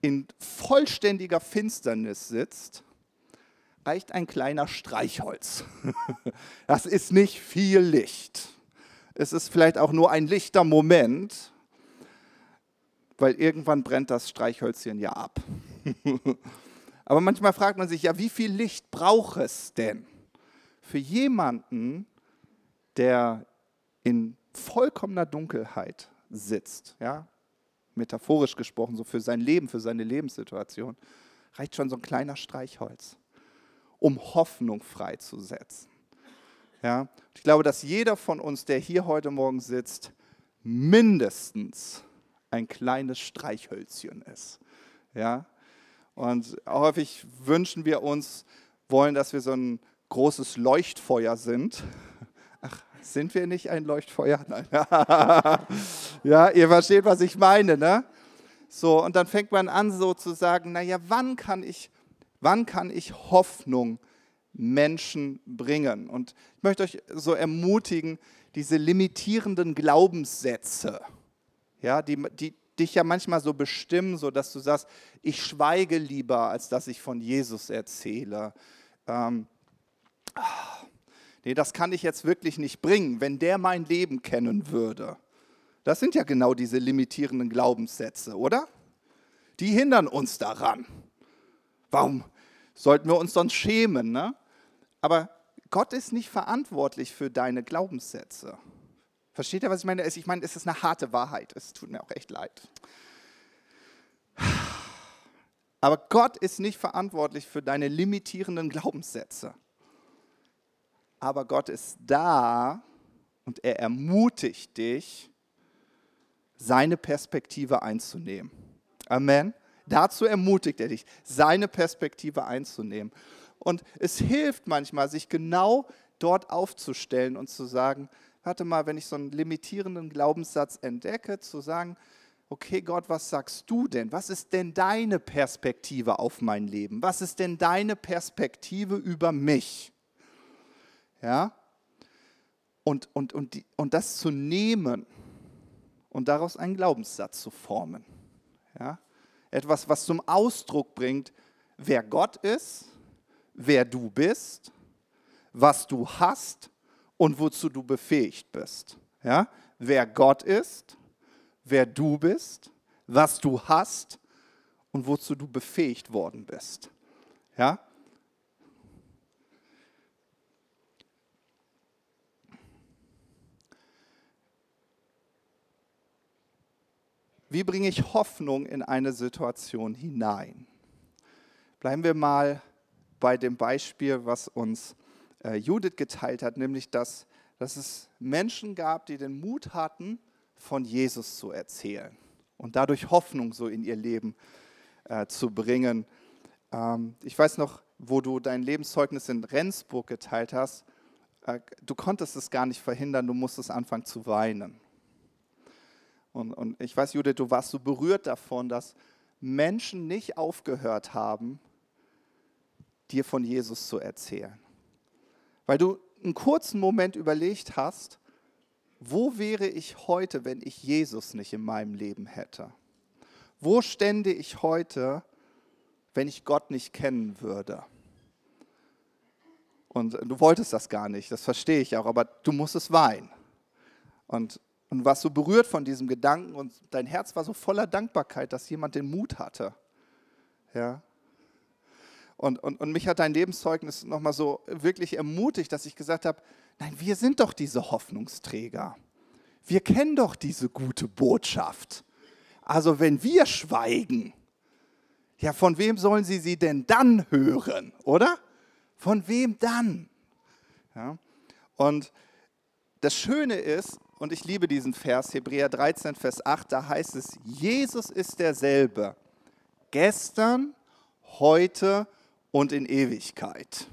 in vollständiger Finsternis sitzt, reicht ein kleiner Streichholz. Das ist nicht viel Licht. Es ist vielleicht auch nur ein lichter Moment, weil irgendwann brennt das Streichhölzchen ja ab. Aber manchmal fragt man sich ja, wie viel Licht braucht es denn für jemanden, der in vollkommener Dunkelheit sitzt, ja, metaphorisch gesprochen, so für sein Leben, für seine Lebenssituation, reicht schon so ein kleiner Streichholz, um Hoffnung freizusetzen. Ja, ich glaube, dass jeder von uns, der hier heute Morgen sitzt, mindestens ein kleines Streichhölzchen ist. Ja, und häufig wünschen wir uns, wollen, dass wir so ein großes Leuchtfeuer sind. Ach, sind wir nicht ein Leuchtfeuer? Nein. ja, ihr versteht, was ich meine, ne? So, und dann fängt man an, so zu sagen, naja, wann kann ich, wann kann ich Hoffnung Menschen bringen? Und ich möchte euch so ermutigen, diese limitierenden Glaubenssätze, ja, die, die, dich ja manchmal so bestimmen, so dass du sagst, ich schweige lieber, als dass ich von Jesus erzähle. Ähm, nee, das kann ich jetzt wirklich nicht bringen, wenn der mein Leben kennen würde. Das sind ja genau diese limitierenden Glaubenssätze, oder? Die hindern uns daran. Warum sollten wir uns sonst schämen? Ne? Aber Gott ist nicht verantwortlich für deine Glaubenssätze. Versteht ihr, was ich meine? Ich meine, es ist eine harte Wahrheit. Es tut mir auch echt leid. Aber Gott ist nicht verantwortlich für deine limitierenden Glaubenssätze. Aber Gott ist da und er ermutigt dich, seine Perspektive einzunehmen. Amen. Dazu ermutigt er dich, seine Perspektive einzunehmen. Und es hilft manchmal, sich genau dort aufzustellen und zu sagen, warte mal, wenn ich so einen limitierenden Glaubenssatz entdecke, zu sagen, okay Gott, was sagst du denn? Was ist denn deine Perspektive auf mein Leben? Was ist denn deine Perspektive über mich? Ja? Und, und, und, die, und das zu nehmen und daraus einen Glaubenssatz zu formen. Ja? Etwas, was zum Ausdruck bringt, wer Gott ist, wer du bist, was du hast und wozu du befähigt bist. Ja? Wer Gott ist, wer du bist, was du hast und wozu du befähigt worden bist. Ja? Wie bringe ich Hoffnung in eine Situation hinein? Bleiben wir mal bei dem Beispiel, was uns äh, Judith geteilt hat, nämlich dass, dass es Menschen gab, die den Mut hatten, von Jesus zu erzählen und dadurch Hoffnung so in ihr Leben äh, zu bringen. Ähm, ich weiß noch, wo du dein Lebenszeugnis in Rendsburg geteilt hast, äh, du konntest es gar nicht verhindern, du musstest anfangen zu weinen. Und, und ich weiß, Judith, du warst so berührt davon, dass Menschen nicht aufgehört haben, dir von Jesus zu erzählen weil du einen kurzen Moment überlegt hast, wo wäre ich heute, wenn ich Jesus nicht in meinem Leben hätte? Wo stände ich heute, wenn ich Gott nicht kennen würde? Und du wolltest das gar nicht, das verstehe ich auch, aber du musstest weinen. Und, und warst so berührt von diesem Gedanken und dein Herz war so voller Dankbarkeit, dass jemand den Mut hatte. Ja, und, und, und mich hat dein Lebenszeugnis nochmal so wirklich ermutigt, dass ich gesagt habe, nein, wir sind doch diese Hoffnungsträger. Wir kennen doch diese gute Botschaft. Also wenn wir schweigen, ja, von wem sollen sie sie denn dann hören, oder? Von wem dann? Ja? Und das Schöne ist, und ich liebe diesen Vers, Hebräer 13, Vers 8, da heißt es, Jesus ist derselbe, gestern, heute und in Ewigkeit.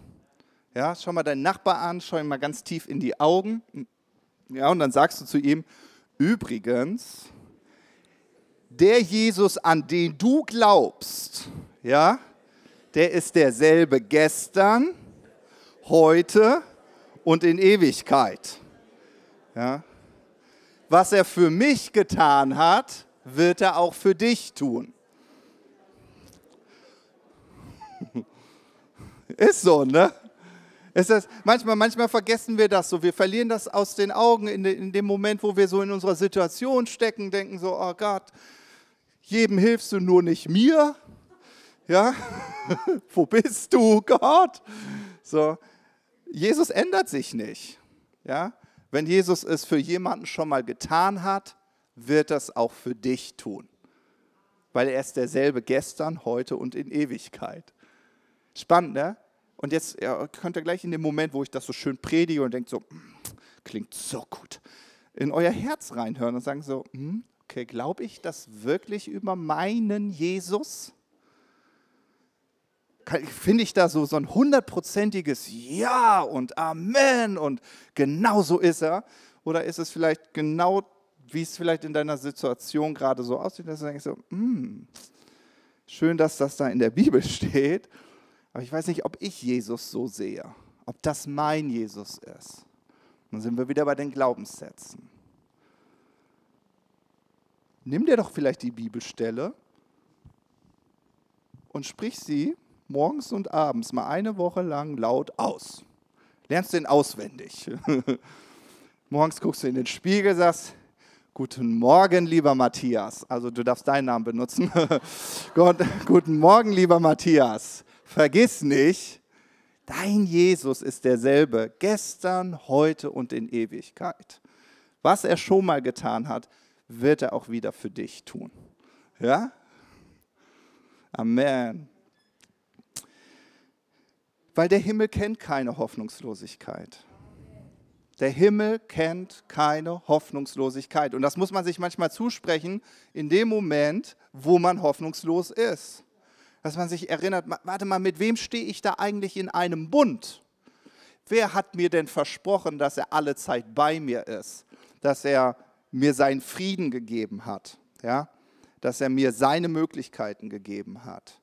Ja, schau mal deinen Nachbar an, schau ihm mal ganz tief in die Augen. Ja, und dann sagst du zu ihm, übrigens, der Jesus, an den du glaubst, ja, der ist derselbe gestern, heute und in Ewigkeit. Ja. Was er für mich getan hat, wird er auch für dich tun. Ist so, ne? Ist das, manchmal, manchmal vergessen wir das so. Wir verlieren das aus den Augen in, de, in dem Moment, wo wir so in unserer Situation stecken, denken so, oh Gott, jedem hilfst du nur nicht mir. Ja, wo bist du, Gott? So, Jesus ändert sich nicht. Ja, wenn Jesus es für jemanden schon mal getan hat, wird das auch für dich tun. Weil er ist derselbe gestern, heute und in Ewigkeit. Spannend, ne? Und jetzt ja, könnt ihr gleich in dem Moment, wo ich das so schön predige und denkt so, klingt so gut, in euer Herz reinhören und sagen so, hm, okay, glaube ich das wirklich über meinen Jesus? Finde ich da so, so ein hundertprozentiges Ja und Amen und genau so ist er? Oder ist es vielleicht genau, wie es vielleicht in deiner Situation gerade so aussieht, dass du denkst so, hm, schön, dass das da in der Bibel steht, aber ich weiß nicht, ob ich Jesus so sehe, ob das mein Jesus ist. Dann sind wir wieder bei den Glaubenssätzen nimm dir doch vielleicht die Bibelstelle und sprich sie morgens und abends mal eine Woche lang laut aus. Lernst den auswendig. morgens guckst du in den Spiegel, sagst, Guten Morgen, lieber Matthias. Also du darfst deinen Namen benutzen. Guten Morgen, lieber Matthias. Vergiss nicht, dein Jesus ist derselbe gestern, heute und in Ewigkeit. Was er schon mal getan hat, wird er auch wieder für dich tun. Ja? Amen. Weil der Himmel kennt keine Hoffnungslosigkeit. Der Himmel kennt keine Hoffnungslosigkeit. Und das muss man sich manchmal zusprechen in dem Moment, wo man hoffnungslos ist. Dass man sich erinnert, warte mal, mit wem stehe ich da eigentlich in einem Bund? Wer hat mir denn versprochen, dass er alle Zeit bei mir ist? Dass er mir seinen Frieden gegeben hat, ja? dass er mir seine Möglichkeiten gegeben hat.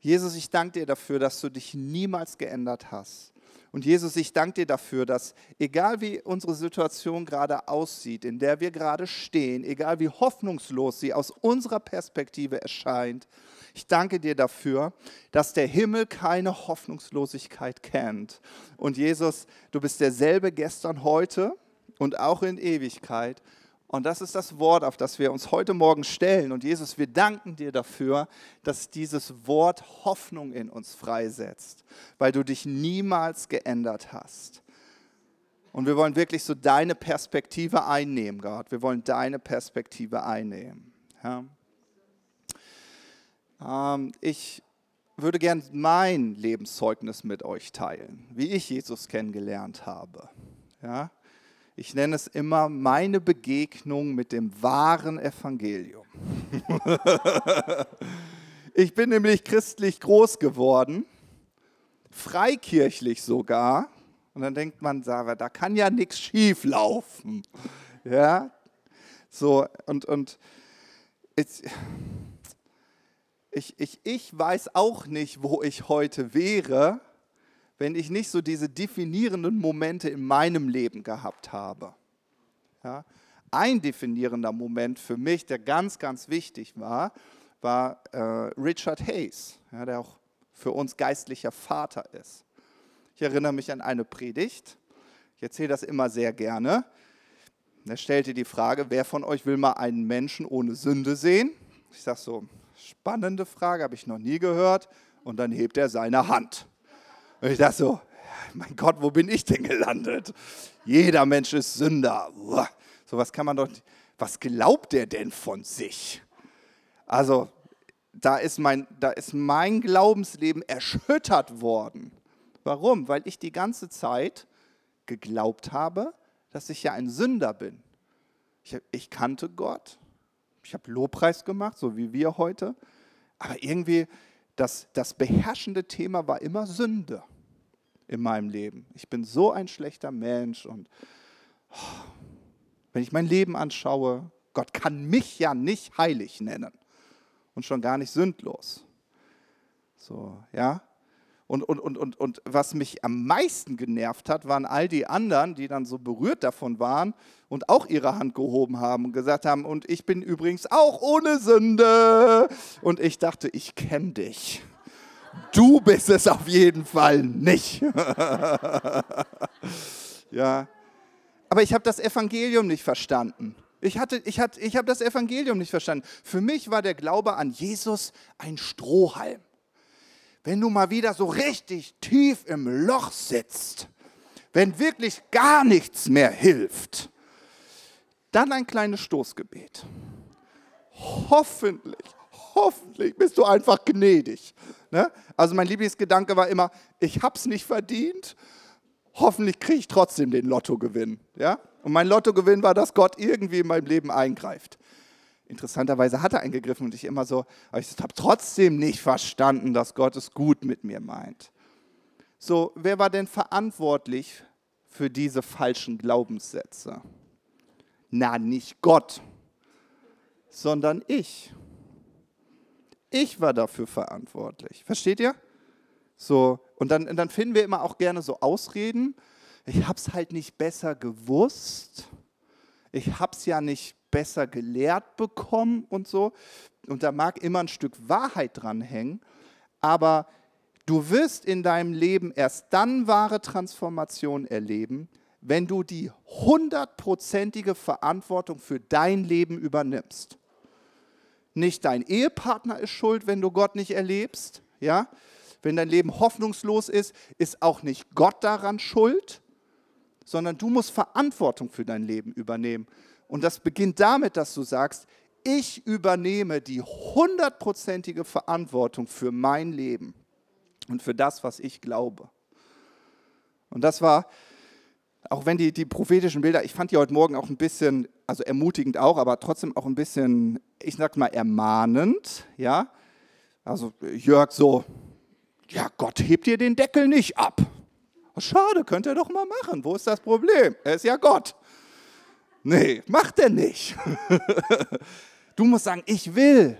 Jesus, ich danke dir dafür, dass du dich niemals geändert hast. Und Jesus, ich danke dir dafür, dass egal wie unsere Situation gerade aussieht, in der wir gerade stehen, egal wie hoffnungslos sie aus unserer Perspektive erscheint, ich danke dir dafür, dass der Himmel keine Hoffnungslosigkeit kennt. Und Jesus, du bist derselbe gestern, heute und auch in Ewigkeit. Und das ist das Wort, auf das wir uns heute Morgen stellen. Und Jesus, wir danken dir dafür, dass dieses Wort Hoffnung in uns freisetzt, weil du dich niemals geändert hast. Und wir wollen wirklich so deine Perspektive einnehmen, Gott. Wir wollen deine Perspektive einnehmen. Ja. Ähm, ich würde gern mein Lebenszeugnis mit euch teilen, wie ich Jesus kennengelernt habe. Ja. Ich nenne es immer meine Begegnung mit dem wahren Evangelium. ich bin nämlich christlich groß geworden, freikirchlich sogar. Und dann denkt man, da kann ja nichts schief laufen. Ja, so, und, und ich, ich, ich weiß auch nicht, wo ich heute wäre, wenn ich nicht so diese definierenden Momente in meinem Leben gehabt habe. Ja? Ein definierender Moment für mich, der ganz, ganz wichtig war, war äh, Richard Hayes, ja, der auch für uns geistlicher Vater ist. Ich erinnere mich an eine Predigt. Ich erzähle das immer sehr gerne. Er stellte die Frage, wer von euch will mal einen Menschen ohne Sünde sehen? Ich sage so, spannende Frage, habe ich noch nie gehört. Und dann hebt er seine Hand. Und ich dachte so, mein Gott, wo bin ich denn gelandet? Jeder Mensch ist Sünder. So was kann man doch, was glaubt der denn von sich? Also, da ist mein, da ist mein Glaubensleben erschüttert worden. Warum? Weil ich die ganze Zeit geglaubt habe, dass ich ja ein Sünder bin. Ich, ich kannte Gott, ich habe Lobpreis gemacht, so wie wir heute, aber irgendwie das, das beherrschende Thema war immer Sünde in meinem Leben. Ich bin so ein schlechter Mensch und oh, wenn ich mein Leben anschaue, Gott kann mich ja nicht heilig nennen und schon gar nicht sündlos. So, ja. Und, und, und, und, und was mich am meisten genervt hat, waren all die anderen, die dann so berührt davon waren und auch ihre Hand gehoben haben und gesagt haben, und ich bin übrigens auch ohne Sünde. Und ich dachte, ich kenne dich. Du bist es auf jeden Fall nicht. ja. Aber ich habe das Evangelium nicht verstanden. Ich, hatte, ich, hatte, ich habe das Evangelium nicht verstanden. Für mich war der Glaube an Jesus ein Strohhalm. Wenn du mal wieder so richtig tief im Loch sitzt, wenn wirklich gar nichts mehr hilft, dann ein kleines Stoßgebet. Hoffentlich, hoffentlich bist du einfach gnädig. Ne? Also mein Lieblingsgedanke war immer, ich habe es nicht verdient, hoffentlich kriege ich trotzdem den Lottogewinn. Ja? Und mein Lottogewinn war, dass Gott irgendwie in meinem Leben eingreift. Interessanterweise hat er eingegriffen und ich immer so, aber ich habe trotzdem nicht verstanden, dass Gott es gut mit mir meint. So, wer war denn verantwortlich für diese falschen Glaubenssätze? Na, nicht Gott, sondern ich. Ich war dafür verantwortlich. Versteht ihr? So, und dann, dann finden wir immer auch gerne so Ausreden. Ich habe es halt nicht besser gewusst. Ich habe es ja nicht besser gelehrt bekommen und so. Und da mag immer ein Stück Wahrheit dran hängen. Aber du wirst in deinem Leben erst dann wahre Transformation erleben, wenn du die hundertprozentige Verantwortung für dein Leben übernimmst. Nicht dein Ehepartner ist schuld, wenn du Gott nicht erlebst, ja? wenn dein Leben hoffnungslos ist, ist auch nicht Gott daran schuld, sondern du musst Verantwortung für dein Leben übernehmen. Und das beginnt damit, dass du sagst, ich übernehme die hundertprozentige Verantwortung für mein Leben und für das, was ich glaube. Und das war, auch wenn die, die prophetischen Bilder, ich fand die heute Morgen auch ein bisschen, also ermutigend auch, aber trotzdem auch ein bisschen, ich sag mal, ermahnend, ja. Also Jörg so, ja, Gott hebt dir den Deckel nicht ab. Schade, könnt ihr doch mal machen. Wo ist das Problem? Er ist ja Gott. Nee, macht er nicht. Du musst sagen, ich will.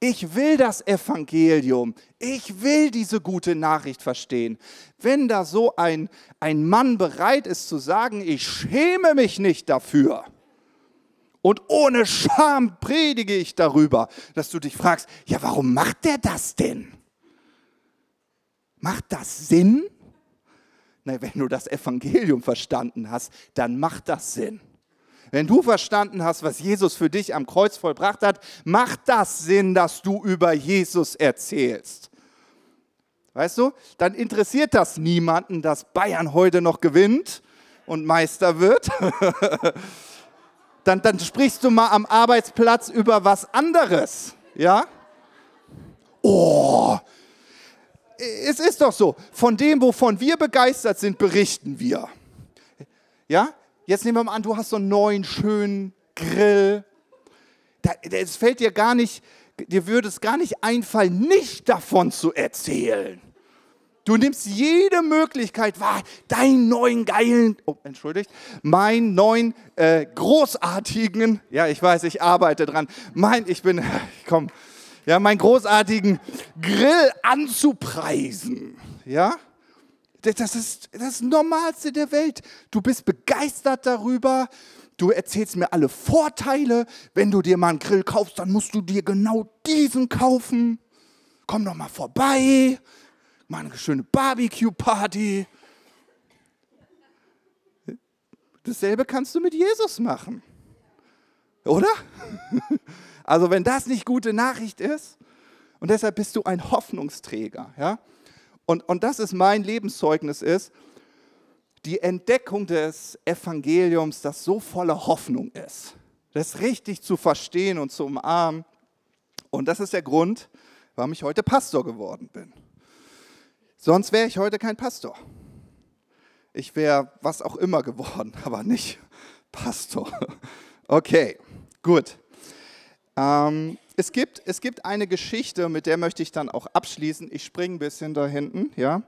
Ich will das Evangelium. Ich will diese gute Nachricht verstehen. Wenn da so ein, ein Mann bereit ist zu sagen, ich schäme mich nicht dafür und ohne Scham predige ich darüber, dass du dich fragst, ja, warum macht der das denn? Macht das Sinn? Na, wenn du das Evangelium verstanden hast, dann macht das Sinn. Wenn du verstanden hast, was Jesus für dich am Kreuz vollbracht hat, macht das Sinn, dass du über Jesus erzählst. Weißt du, dann interessiert das niemanden, dass Bayern heute noch gewinnt und Meister wird. dann, dann sprichst du mal am Arbeitsplatz über was anderes. Ja? Oh, es ist doch so, von dem, wovon wir begeistert sind, berichten wir. Ja? Jetzt nehmen wir mal an, du hast so einen neuen, schönen Grill. Es fällt dir gar nicht, dir würde es gar nicht einfallen, nicht davon zu erzählen. Du nimmst jede Möglichkeit wahr, deinen neuen geilen, oh, entschuldigt, meinen neuen äh, großartigen, ja, ich weiß, ich arbeite dran, mein, ich bin, komm, ja, meinen großartigen Grill anzupreisen. Ja? Das ist das Normalste der Welt. Du bist begeistert darüber. Du erzählst mir alle Vorteile. Wenn du dir mal einen Grill kaufst, dann musst du dir genau diesen kaufen. Komm doch mal vorbei. Mal eine schöne Barbecue-Party. Dasselbe kannst du mit Jesus machen. Oder? Also wenn das nicht gute Nachricht ist, und deshalb bist du ein Hoffnungsträger. Ja? Und, und das ist mein Lebenszeugnis ist, die Entdeckung des Evangeliums, das so voller Hoffnung ist. Das richtig zu verstehen und zu umarmen. Und das ist der Grund, warum ich heute Pastor geworden bin. Sonst wäre ich heute kein Pastor. Ich wäre was auch immer geworden, aber nicht Pastor. Okay, gut. Ähm, es, gibt, es gibt eine Geschichte, mit der möchte ich dann auch abschließen. Ich springe ein bisschen da hinten, ja.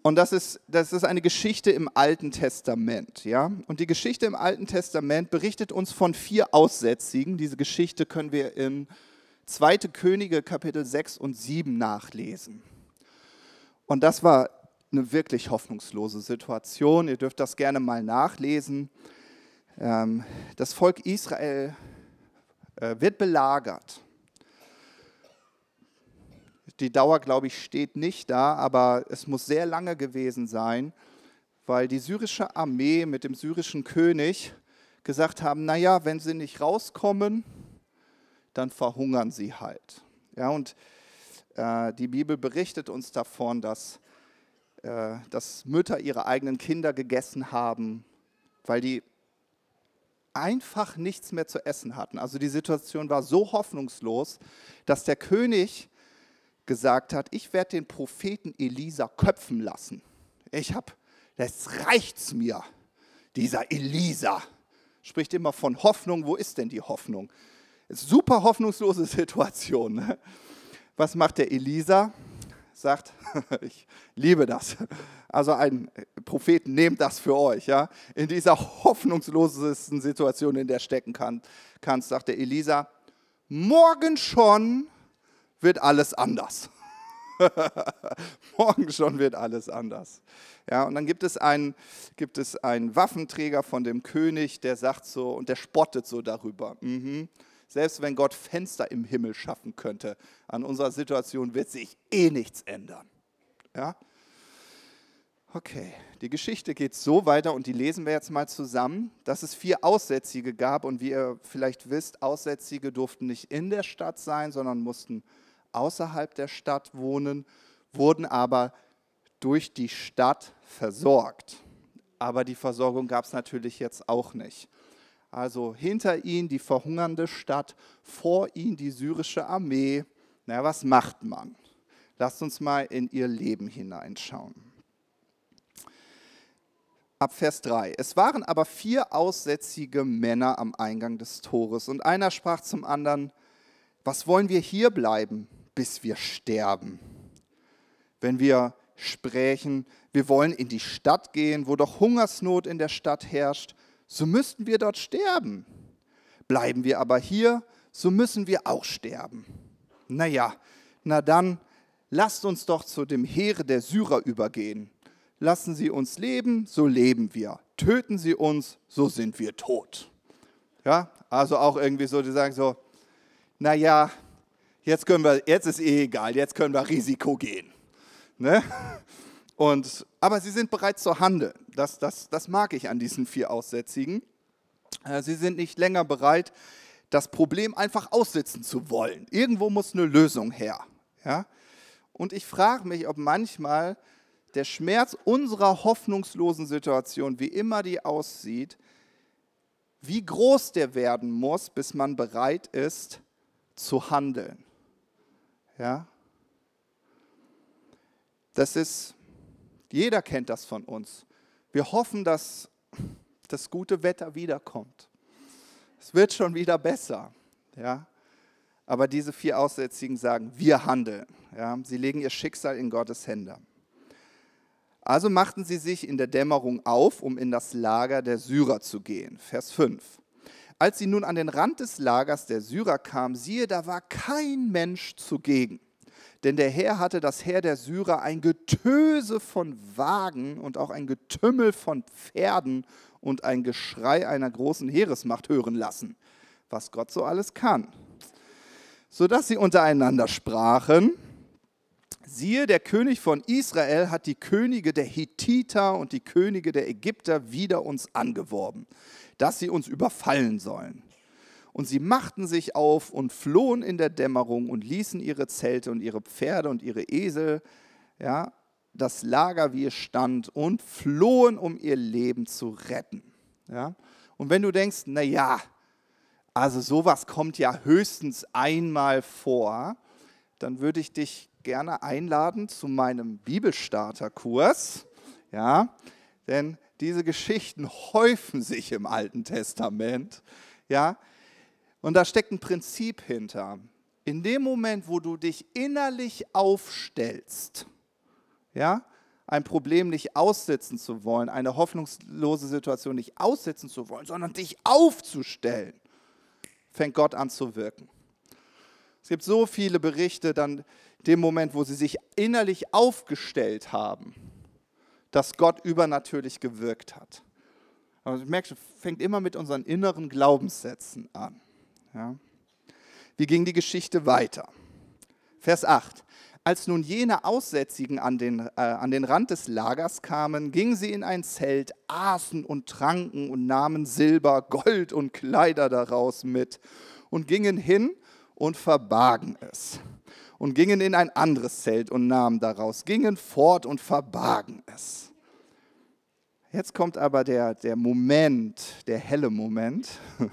Und das ist, das ist eine Geschichte im Alten Testament, ja. Und die Geschichte im Alten Testament berichtet uns von vier Aussätzigen. Diese Geschichte können wir in 2. Könige Kapitel 6 und 7 nachlesen. Und das war eine wirklich hoffnungslose Situation. Ihr dürft das gerne mal nachlesen. Ähm, das Volk Israel äh, wird belagert. Die Dauer, glaube ich, steht nicht da, aber es muss sehr lange gewesen sein, weil die syrische Armee mit dem syrischen König gesagt haben, naja, wenn sie nicht rauskommen, dann verhungern sie halt. Ja, und äh, die Bibel berichtet uns davon, dass, äh, dass Mütter ihre eigenen Kinder gegessen haben, weil die einfach nichts mehr zu essen hatten. Also die Situation war so hoffnungslos, dass der König gesagt hat, ich werde den Propheten Elisa köpfen lassen. Ich habe, das reicht's mir, dieser Elisa. Spricht immer von Hoffnung. Wo ist denn die Hoffnung? Super hoffnungslose Situation. Ne? Was macht der Elisa? Sagt, ich liebe das. Also ein Prophet, nehmt das für euch. Ja? In dieser hoffnungslosesten Situation, in der stecken kann, kannst, sagt der Elisa, morgen schon wird alles anders. morgen schon wird alles anders. Ja, und dann gibt es, einen, gibt es einen Waffenträger von dem König, der sagt so und der spottet so darüber. Mhm. Selbst wenn Gott Fenster im Himmel schaffen könnte, an unserer Situation wird sich eh nichts ändern. Ja? Okay, die Geschichte geht so weiter und die lesen wir jetzt mal zusammen, dass es vier Aussätzige gab und wie ihr vielleicht wisst, Aussätzige durften nicht in der Stadt sein, sondern mussten außerhalb der Stadt wohnen, wurden aber durch die Stadt versorgt. Aber die Versorgung gab es natürlich jetzt auch nicht. Also hinter ihnen die verhungernde Stadt, vor ihnen die syrische Armee. Na, was macht man? Lasst uns mal in ihr Leben hineinschauen. Ab Vers 3. Es waren aber vier aussätzige Männer am Eingang des Tores und einer sprach zum anderen, was wollen wir hier bleiben, bis wir sterben? Wenn wir sprächen, wir wollen in die Stadt gehen, wo doch Hungersnot in der Stadt herrscht, so müssten wir dort sterben. Bleiben wir aber hier, so müssen wir auch sterben. Naja, na dann, lasst uns doch zu dem Heere der Syrer übergehen. Lassen Sie uns leben, so leben wir. Töten Sie uns, so sind wir tot. Ja, also auch irgendwie so, die sagen so, naja, jetzt können wir, jetzt ist eh egal, jetzt können wir Risiko gehen. Ne? Und, aber sie sind bereit zu handeln. Das, das, das mag ich an diesen vier Aussätzigen. Äh, sie sind nicht länger bereit, das Problem einfach aussitzen zu wollen. Irgendwo muss eine Lösung her. Ja? Und ich frage mich, ob manchmal der Schmerz unserer hoffnungslosen Situation, wie immer die aussieht, wie groß der werden muss, bis man bereit ist zu handeln. Ja? Das ist jeder kennt das von uns. Wir hoffen, dass das gute Wetter wiederkommt. Es wird schon wieder besser. Ja? Aber diese vier Aussätzigen sagen, wir handeln. Ja? Sie legen ihr Schicksal in Gottes Hände. Also machten sie sich in der Dämmerung auf, um in das Lager der Syrer zu gehen. Vers 5. Als sie nun an den Rand des Lagers der Syrer kamen, siehe, da war kein Mensch zugegen. Denn der Herr hatte das Heer der Syrer ein Getöse von Wagen und auch ein Getümmel von Pferden und ein Geschrei einer großen Heeresmacht hören lassen, was Gott so alles kann. Sodass sie untereinander sprachen, siehe, der König von Israel hat die Könige der Hethiter und die Könige der Ägypter wider uns angeworben, dass sie uns überfallen sollen. Und sie machten sich auf und flohen in der Dämmerung und ließen ihre Zelte und ihre Pferde und ihre Esel, ja, das Lager, wie es stand, und flohen, um ihr Leben zu retten. Ja. Und wenn du denkst, na ja, also sowas kommt ja höchstens einmal vor, dann würde ich dich gerne einladen zu meinem Bibelstarterkurs. Ja, denn diese Geschichten häufen sich im Alten Testament. Ja, und da steckt ein Prinzip hinter. In dem Moment, wo du dich innerlich aufstellst, ja, ein Problem nicht aussitzen zu wollen, eine hoffnungslose Situation nicht aussitzen zu wollen, sondern dich aufzustellen, fängt Gott an zu wirken. Es gibt so viele Berichte dann dem Moment, wo sie sich innerlich aufgestellt haben, dass Gott übernatürlich gewirkt hat. Aber du merkst, es fängt immer mit unseren inneren Glaubenssätzen an. Ja. Wie ging die Geschichte weiter? Vers 8. Als nun jene Aussätzigen an den, äh, an den Rand des Lagers kamen, gingen sie in ein Zelt, aßen und tranken und nahmen Silber, Gold und Kleider daraus mit und gingen hin und verbargen es. Und gingen in ein anderes Zelt und nahmen daraus, gingen fort und verbargen es. Jetzt kommt aber der, der Moment, der helle Moment.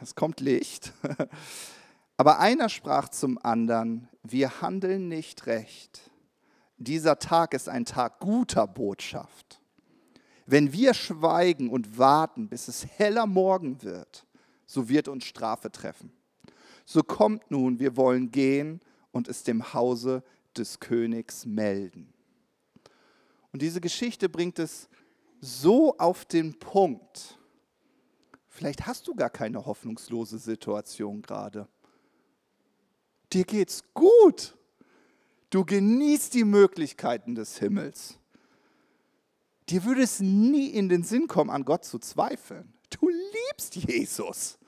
Es kommt Licht. Aber einer sprach zum anderen, wir handeln nicht recht. Dieser Tag ist ein Tag guter Botschaft. Wenn wir schweigen und warten, bis es heller Morgen wird, so wird uns Strafe treffen. So kommt nun, wir wollen gehen und es dem Hause des Königs melden. Und diese Geschichte bringt es so auf den Punkt. Vielleicht hast du gar keine hoffnungslose Situation gerade dir geht's gut. Du genießt die Möglichkeiten des Himmels. Dir würde es nie in den Sinn kommen, an Gott zu zweifeln. Du liebst Jesus.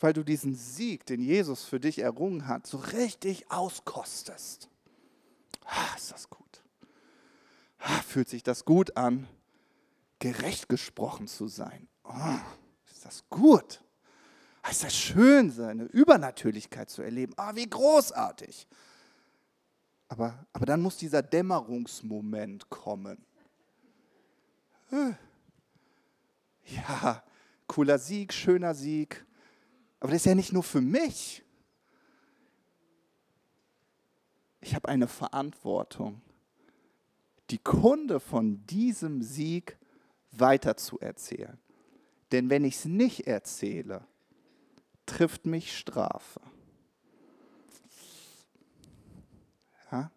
Weil du diesen Sieg, den Jesus für dich errungen hat, so richtig auskostest. Ah, ist das gut. Ah, fühlt sich das gut an, gerecht gesprochen zu sein. Oh, ist das gut. Ah, ist das schön, seine Übernatürlichkeit zu erleben. Ah, wie großartig. Aber, aber dann muss dieser Dämmerungsmoment kommen. Äh. Ja, cooler Sieg, schöner Sieg. Aber das ist ja nicht nur für mich. Ich habe eine Verantwortung, die Kunde von diesem Sieg weiterzuerzählen. Denn wenn ich es nicht erzähle, trifft mich Strafe. Ja?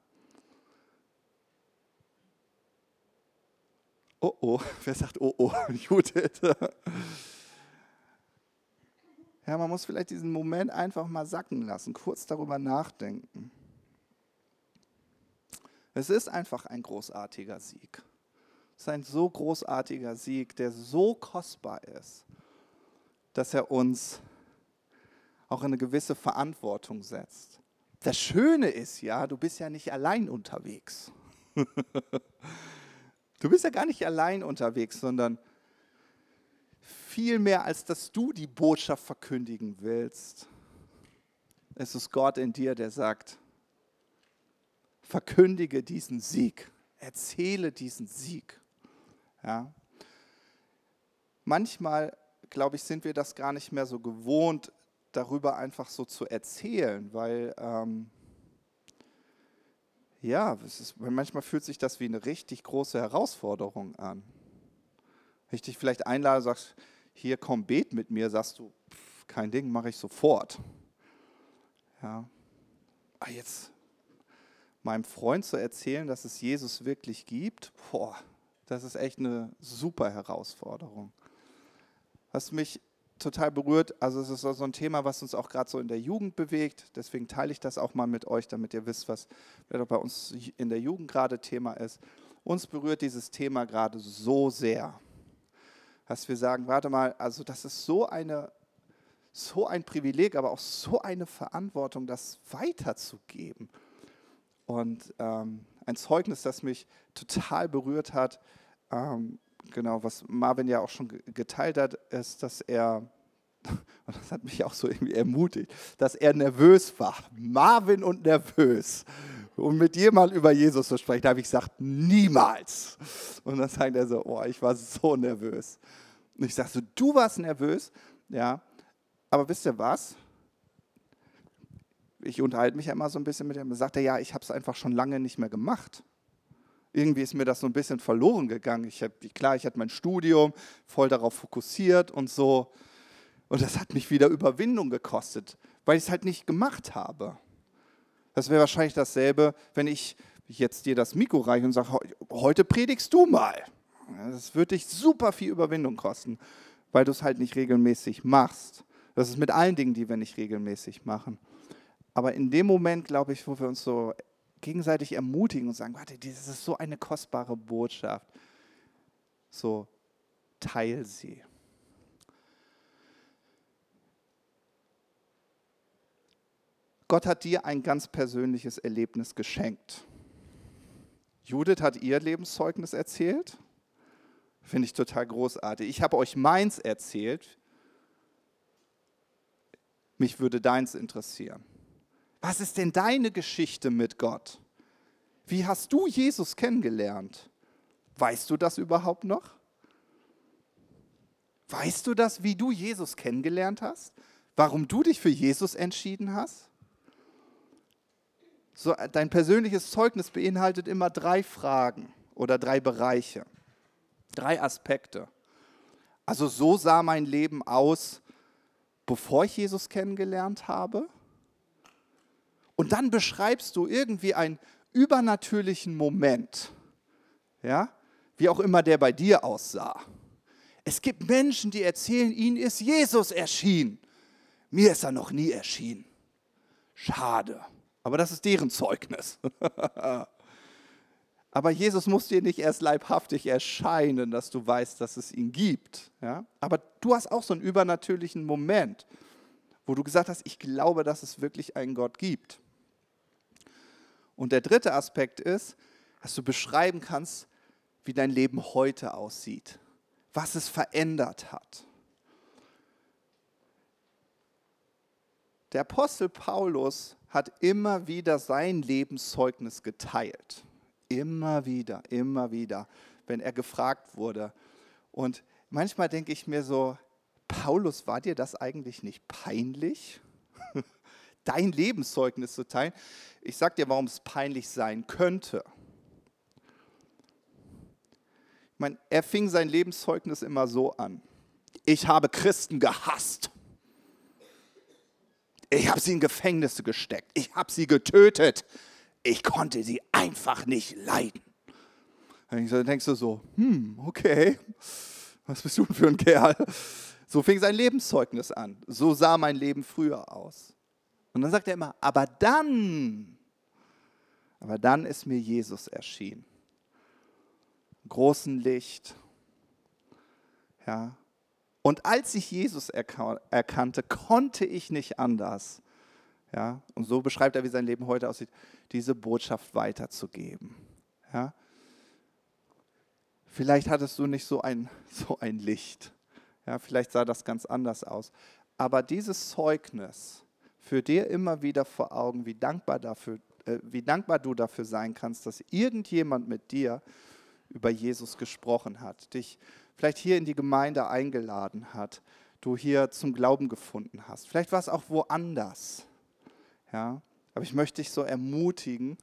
Oh oh, wer sagt oh oh, Judith? Ja, man muss vielleicht diesen Moment einfach mal sacken lassen, kurz darüber nachdenken. Es ist einfach ein großartiger Sieg. Es ist ein so großartiger Sieg, der so kostbar ist, dass er uns auch eine gewisse Verantwortung setzt. Das Schöne ist ja, du bist ja nicht allein unterwegs. du bist ja gar nicht allein unterwegs, sondern viel mehr als dass du die Botschaft verkündigen willst. Es ist Gott in dir, der sagt, verkündige diesen Sieg, erzähle diesen Sieg. Ja. Manchmal, glaube ich, sind wir das gar nicht mehr so gewohnt, darüber einfach so zu erzählen, weil ähm, ja, ist, manchmal fühlt sich das wie eine richtig große Herausforderung an. Wenn ich dich vielleicht einlade, sagst, hier komm, bet mit mir, sagst du, pff, kein Ding, mache ich sofort. Ja. Ah, jetzt meinem Freund zu erzählen, dass es Jesus wirklich gibt, boah, das ist echt eine super Herausforderung. Was mich total berührt. Also es ist so ein Thema, was uns auch gerade so in der Jugend bewegt. Deswegen teile ich das auch mal mit euch, damit ihr wisst, was bei uns in der Jugend gerade Thema ist. Uns berührt dieses Thema gerade so sehr, dass wir sagen, warte mal, also das ist so eine so ein Privileg, aber auch so eine Verantwortung, das weiterzugeben. Und ähm, ein Zeugnis, das mich total berührt hat, ähm, genau, was Marvin ja auch schon geteilt hat, ist, dass er, und das hat mich auch so irgendwie ermutigt, dass er nervös war. Marvin und nervös. Um mit jemandem über Jesus zu sprechen, da habe ich gesagt, niemals. Und dann sagt er so, oh, ich war so nervös. Und ich sage so, du warst nervös, ja, aber wisst ihr was? ich unterhalte mich ja immer so ein bisschen mit ihm, sagt er, ja, ich habe es einfach schon lange nicht mehr gemacht. Irgendwie ist mir das so ein bisschen verloren gegangen. Ich hab, klar, ich hatte mein Studium voll darauf fokussiert und so. Und das hat mich wieder Überwindung gekostet, weil ich es halt nicht gemacht habe. Das wäre wahrscheinlich dasselbe, wenn ich jetzt dir das Mikro reiche und sage, heute predigst du mal. Das würde dich super viel Überwindung kosten, weil du es halt nicht regelmäßig machst. Das ist mit allen Dingen, die wir nicht regelmäßig machen. Aber in dem Moment, glaube ich, wo wir uns so gegenseitig ermutigen und sagen, warte, das ist so eine kostbare Botschaft, so teil sie. Gott hat dir ein ganz persönliches Erlebnis geschenkt. Judith hat ihr Lebenszeugnis erzählt. Finde ich total großartig. Ich habe euch meins erzählt. Mich würde deins interessieren. Was ist denn deine Geschichte mit Gott? Wie hast du Jesus kennengelernt? Weißt du das überhaupt noch? Weißt du das, wie du Jesus kennengelernt hast? Warum du dich für Jesus entschieden hast? So, dein persönliches Zeugnis beinhaltet immer drei Fragen oder drei Bereiche, drei Aspekte. Also so sah mein Leben aus, bevor ich Jesus kennengelernt habe. Und dann beschreibst du irgendwie einen übernatürlichen Moment, ja, wie auch immer der bei dir aussah. Es gibt Menschen, die erzählen, ihnen ist Jesus erschienen. Mir ist er noch nie erschienen. Schade. Aber das ist deren Zeugnis. Aber Jesus muss dir nicht erst leibhaftig erscheinen, dass du weißt, dass es ihn gibt. Ja? Aber du hast auch so einen übernatürlichen Moment, wo du gesagt hast, ich glaube, dass es wirklich einen Gott gibt. Und der dritte Aspekt ist, dass du beschreiben kannst, wie dein Leben heute aussieht, was es verändert hat. Der Apostel Paulus hat immer wieder sein Lebenszeugnis geteilt. Immer wieder, immer wieder, wenn er gefragt wurde. Und manchmal denke ich mir so, Paulus, war dir das eigentlich nicht peinlich? Dein Lebenszeugnis zu teilen. Ich sage dir, warum es peinlich sein könnte. Ich meine, er fing sein Lebenszeugnis immer so an. Ich habe Christen gehasst. Ich habe sie in Gefängnisse gesteckt. Ich habe sie getötet. Ich konnte sie einfach nicht leiden. Dann denkst du so, hm, okay, was bist du für ein Kerl? So fing sein Lebenszeugnis an. So sah mein Leben früher aus. Und dann sagt er immer, aber dann, aber dann ist mir Jesus erschienen. Großen Licht. Ja, und als ich Jesus erkannte, konnte ich nicht anders. Ja, und so beschreibt er, wie sein Leben heute aussieht, diese Botschaft weiterzugeben. Ja. Vielleicht hattest du nicht so ein, so ein Licht. Ja, vielleicht sah das ganz anders aus. Aber dieses Zeugnis führt dir immer wieder vor Augen, wie dankbar, dafür, äh, wie dankbar du dafür sein kannst, dass irgendjemand mit dir über Jesus gesprochen hat, dich vielleicht hier in die Gemeinde eingeladen hat, du hier zum Glauben gefunden hast. Vielleicht war es auch woanders. Ja? Aber ich möchte dich so ermutigen,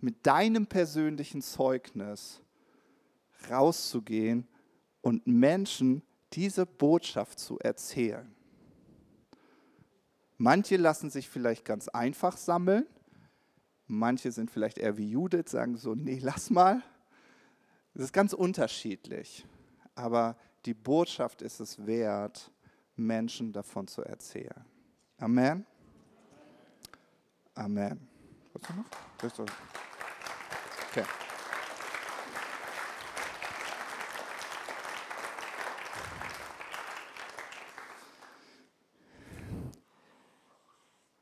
mit deinem persönlichen Zeugnis rauszugehen und Menschen diese Botschaft zu erzählen. Manche lassen sich vielleicht ganz einfach sammeln, manche sind vielleicht eher wie Judith, sagen so, nee, lass mal. Es ist ganz unterschiedlich aber die Botschaft ist es wert, Menschen davon zu erzählen. Amen. Amen. Was noch? Okay.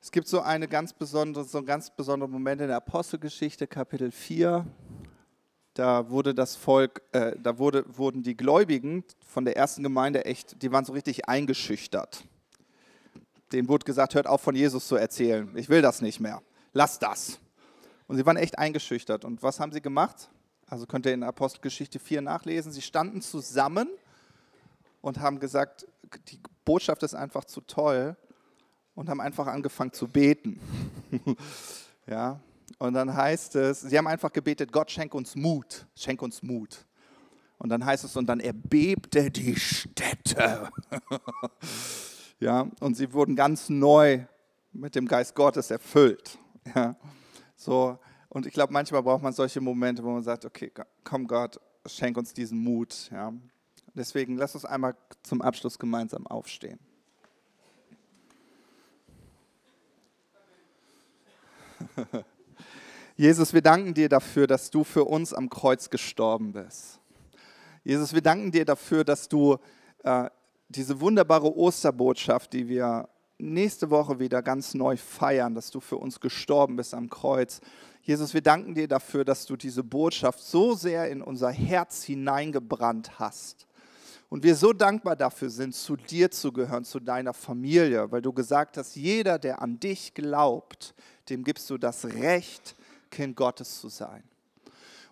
Es gibt so eine ganz besondere, so einen ganz besonderen Moment in der Apostelgeschichte, Kapitel 4, da wurde das Volk, äh, da wurde, wurden die Gläubigen von der ersten Gemeinde echt, die waren so richtig eingeschüchtert. Denen wurde gesagt, hört auf von Jesus zu erzählen. Ich will das nicht mehr. Lasst das. Und sie waren echt eingeschüchtert. Und was haben sie gemacht? Also könnt ihr in Apostelgeschichte 4 nachlesen. Sie standen zusammen und haben gesagt, die Botschaft ist einfach zu toll. und haben einfach angefangen zu beten. ja, und dann heißt es, sie haben einfach gebetet, Gott schenk uns Mut, schenk uns Mut. Und dann heißt es, und dann erbebte die Städte. ja, und sie wurden ganz neu mit dem Geist Gottes erfüllt. Ja, so, und ich glaube, manchmal braucht man solche Momente, wo man sagt, okay, komm Gott, schenk uns diesen Mut. Ja. Deswegen lass uns einmal zum Abschluss gemeinsam aufstehen. Jesus, wir danken dir dafür, dass du für uns am Kreuz gestorben bist. Jesus, wir danken dir dafür, dass du äh, diese wunderbare Osterbotschaft, die wir nächste Woche wieder ganz neu feiern, dass du für uns gestorben bist am Kreuz. Jesus, wir danken dir dafür, dass du diese Botschaft so sehr in unser Herz hineingebrannt hast. Und wir so dankbar dafür sind, zu dir zu gehören, zu deiner Familie, weil du gesagt hast, jeder, der an dich glaubt, dem gibst du das Recht, Kind Gottes zu sein.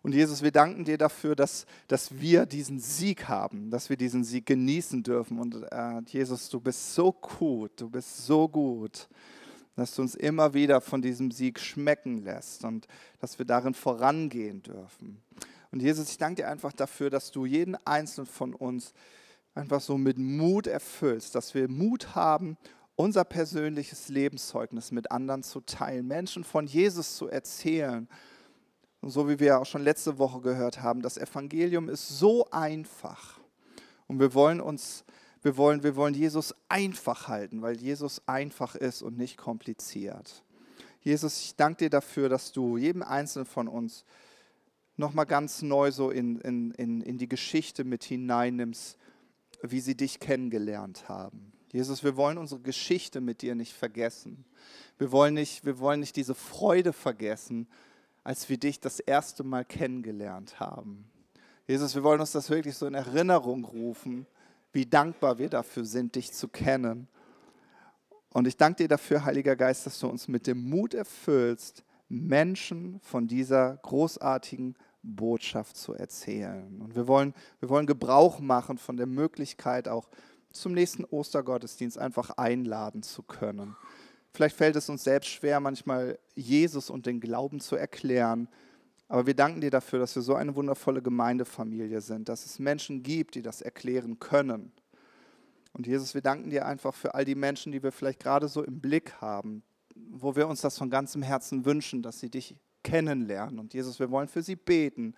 Und Jesus, wir danken dir dafür, dass, dass wir diesen Sieg haben, dass wir diesen Sieg genießen dürfen. Und äh, Jesus, du bist so gut, du bist so gut, dass du uns immer wieder von diesem Sieg schmecken lässt und dass wir darin vorangehen dürfen. Und Jesus, ich danke dir einfach dafür, dass du jeden einzelnen von uns einfach so mit Mut erfüllst, dass wir Mut haben, unser persönliches Lebenszeugnis mit anderen zu teilen, Menschen von Jesus zu erzählen. Und so wie wir auch schon letzte Woche gehört haben, das Evangelium ist so einfach. Und wir wollen uns, wir wollen, wir wollen Jesus einfach halten, weil Jesus einfach ist und nicht kompliziert. Jesus, ich danke dir dafür, dass du jedem Einzelnen von uns nochmal ganz neu so in, in, in, in die Geschichte mit hineinnimmst, wie sie dich kennengelernt haben. Jesus, wir wollen unsere Geschichte mit dir nicht vergessen. Wir wollen nicht, wir wollen nicht diese Freude vergessen, als wir dich das erste Mal kennengelernt haben. Jesus, wir wollen uns das wirklich so in Erinnerung rufen, wie dankbar wir dafür sind, dich zu kennen. Und ich danke dir dafür, Heiliger Geist, dass du uns mit dem Mut erfüllst, Menschen von dieser großartigen Botschaft zu erzählen. Und wir wollen, wir wollen Gebrauch machen von der Möglichkeit, auch zum nächsten Ostergottesdienst einfach einladen zu können. Vielleicht fällt es uns selbst schwer, manchmal Jesus und den Glauben zu erklären. Aber wir danken dir dafür, dass wir so eine wundervolle Gemeindefamilie sind, dass es Menschen gibt, die das erklären können. Und Jesus, wir danken dir einfach für all die Menschen, die wir vielleicht gerade so im Blick haben, wo wir uns das von ganzem Herzen wünschen, dass sie dich kennenlernen. Und Jesus, wir wollen für sie beten,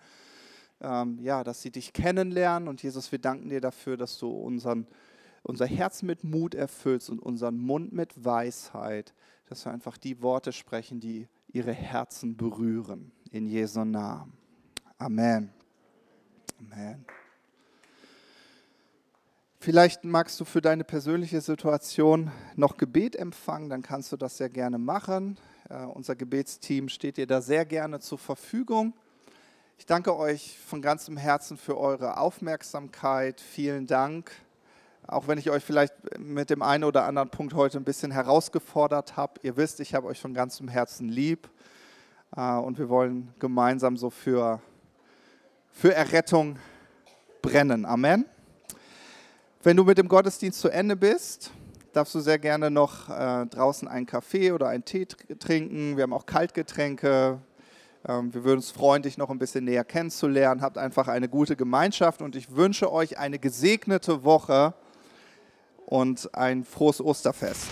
ähm, ja, dass sie dich kennenlernen. Und Jesus, wir danken dir dafür, dass du unseren unser Herz mit Mut erfüllst und unseren Mund mit Weisheit, dass wir einfach die Worte sprechen, die ihre Herzen berühren. In Jesu Namen. Amen. Amen. Vielleicht magst du für deine persönliche Situation noch Gebet empfangen, dann kannst du das sehr gerne machen. Uh, unser Gebetsteam steht dir da sehr gerne zur Verfügung. Ich danke euch von ganzem Herzen für eure Aufmerksamkeit. Vielen Dank auch wenn ich euch vielleicht mit dem einen oder anderen Punkt heute ein bisschen herausgefordert habe. Ihr wisst, ich habe euch von ganzem Herzen lieb äh, und wir wollen gemeinsam so für, für Errettung brennen. Amen. Wenn du mit dem Gottesdienst zu Ende bist, darfst du sehr gerne noch äh, draußen einen Kaffee oder einen Tee trinken. Wir haben auch Kaltgetränke. Ähm, wir würden uns freuen, dich noch ein bisschen näher kennenzulernen. Habt einfach eine gute Gemeinschaft und ich wünsche euch eine gesegnete Woche und ein frohes Osterfest.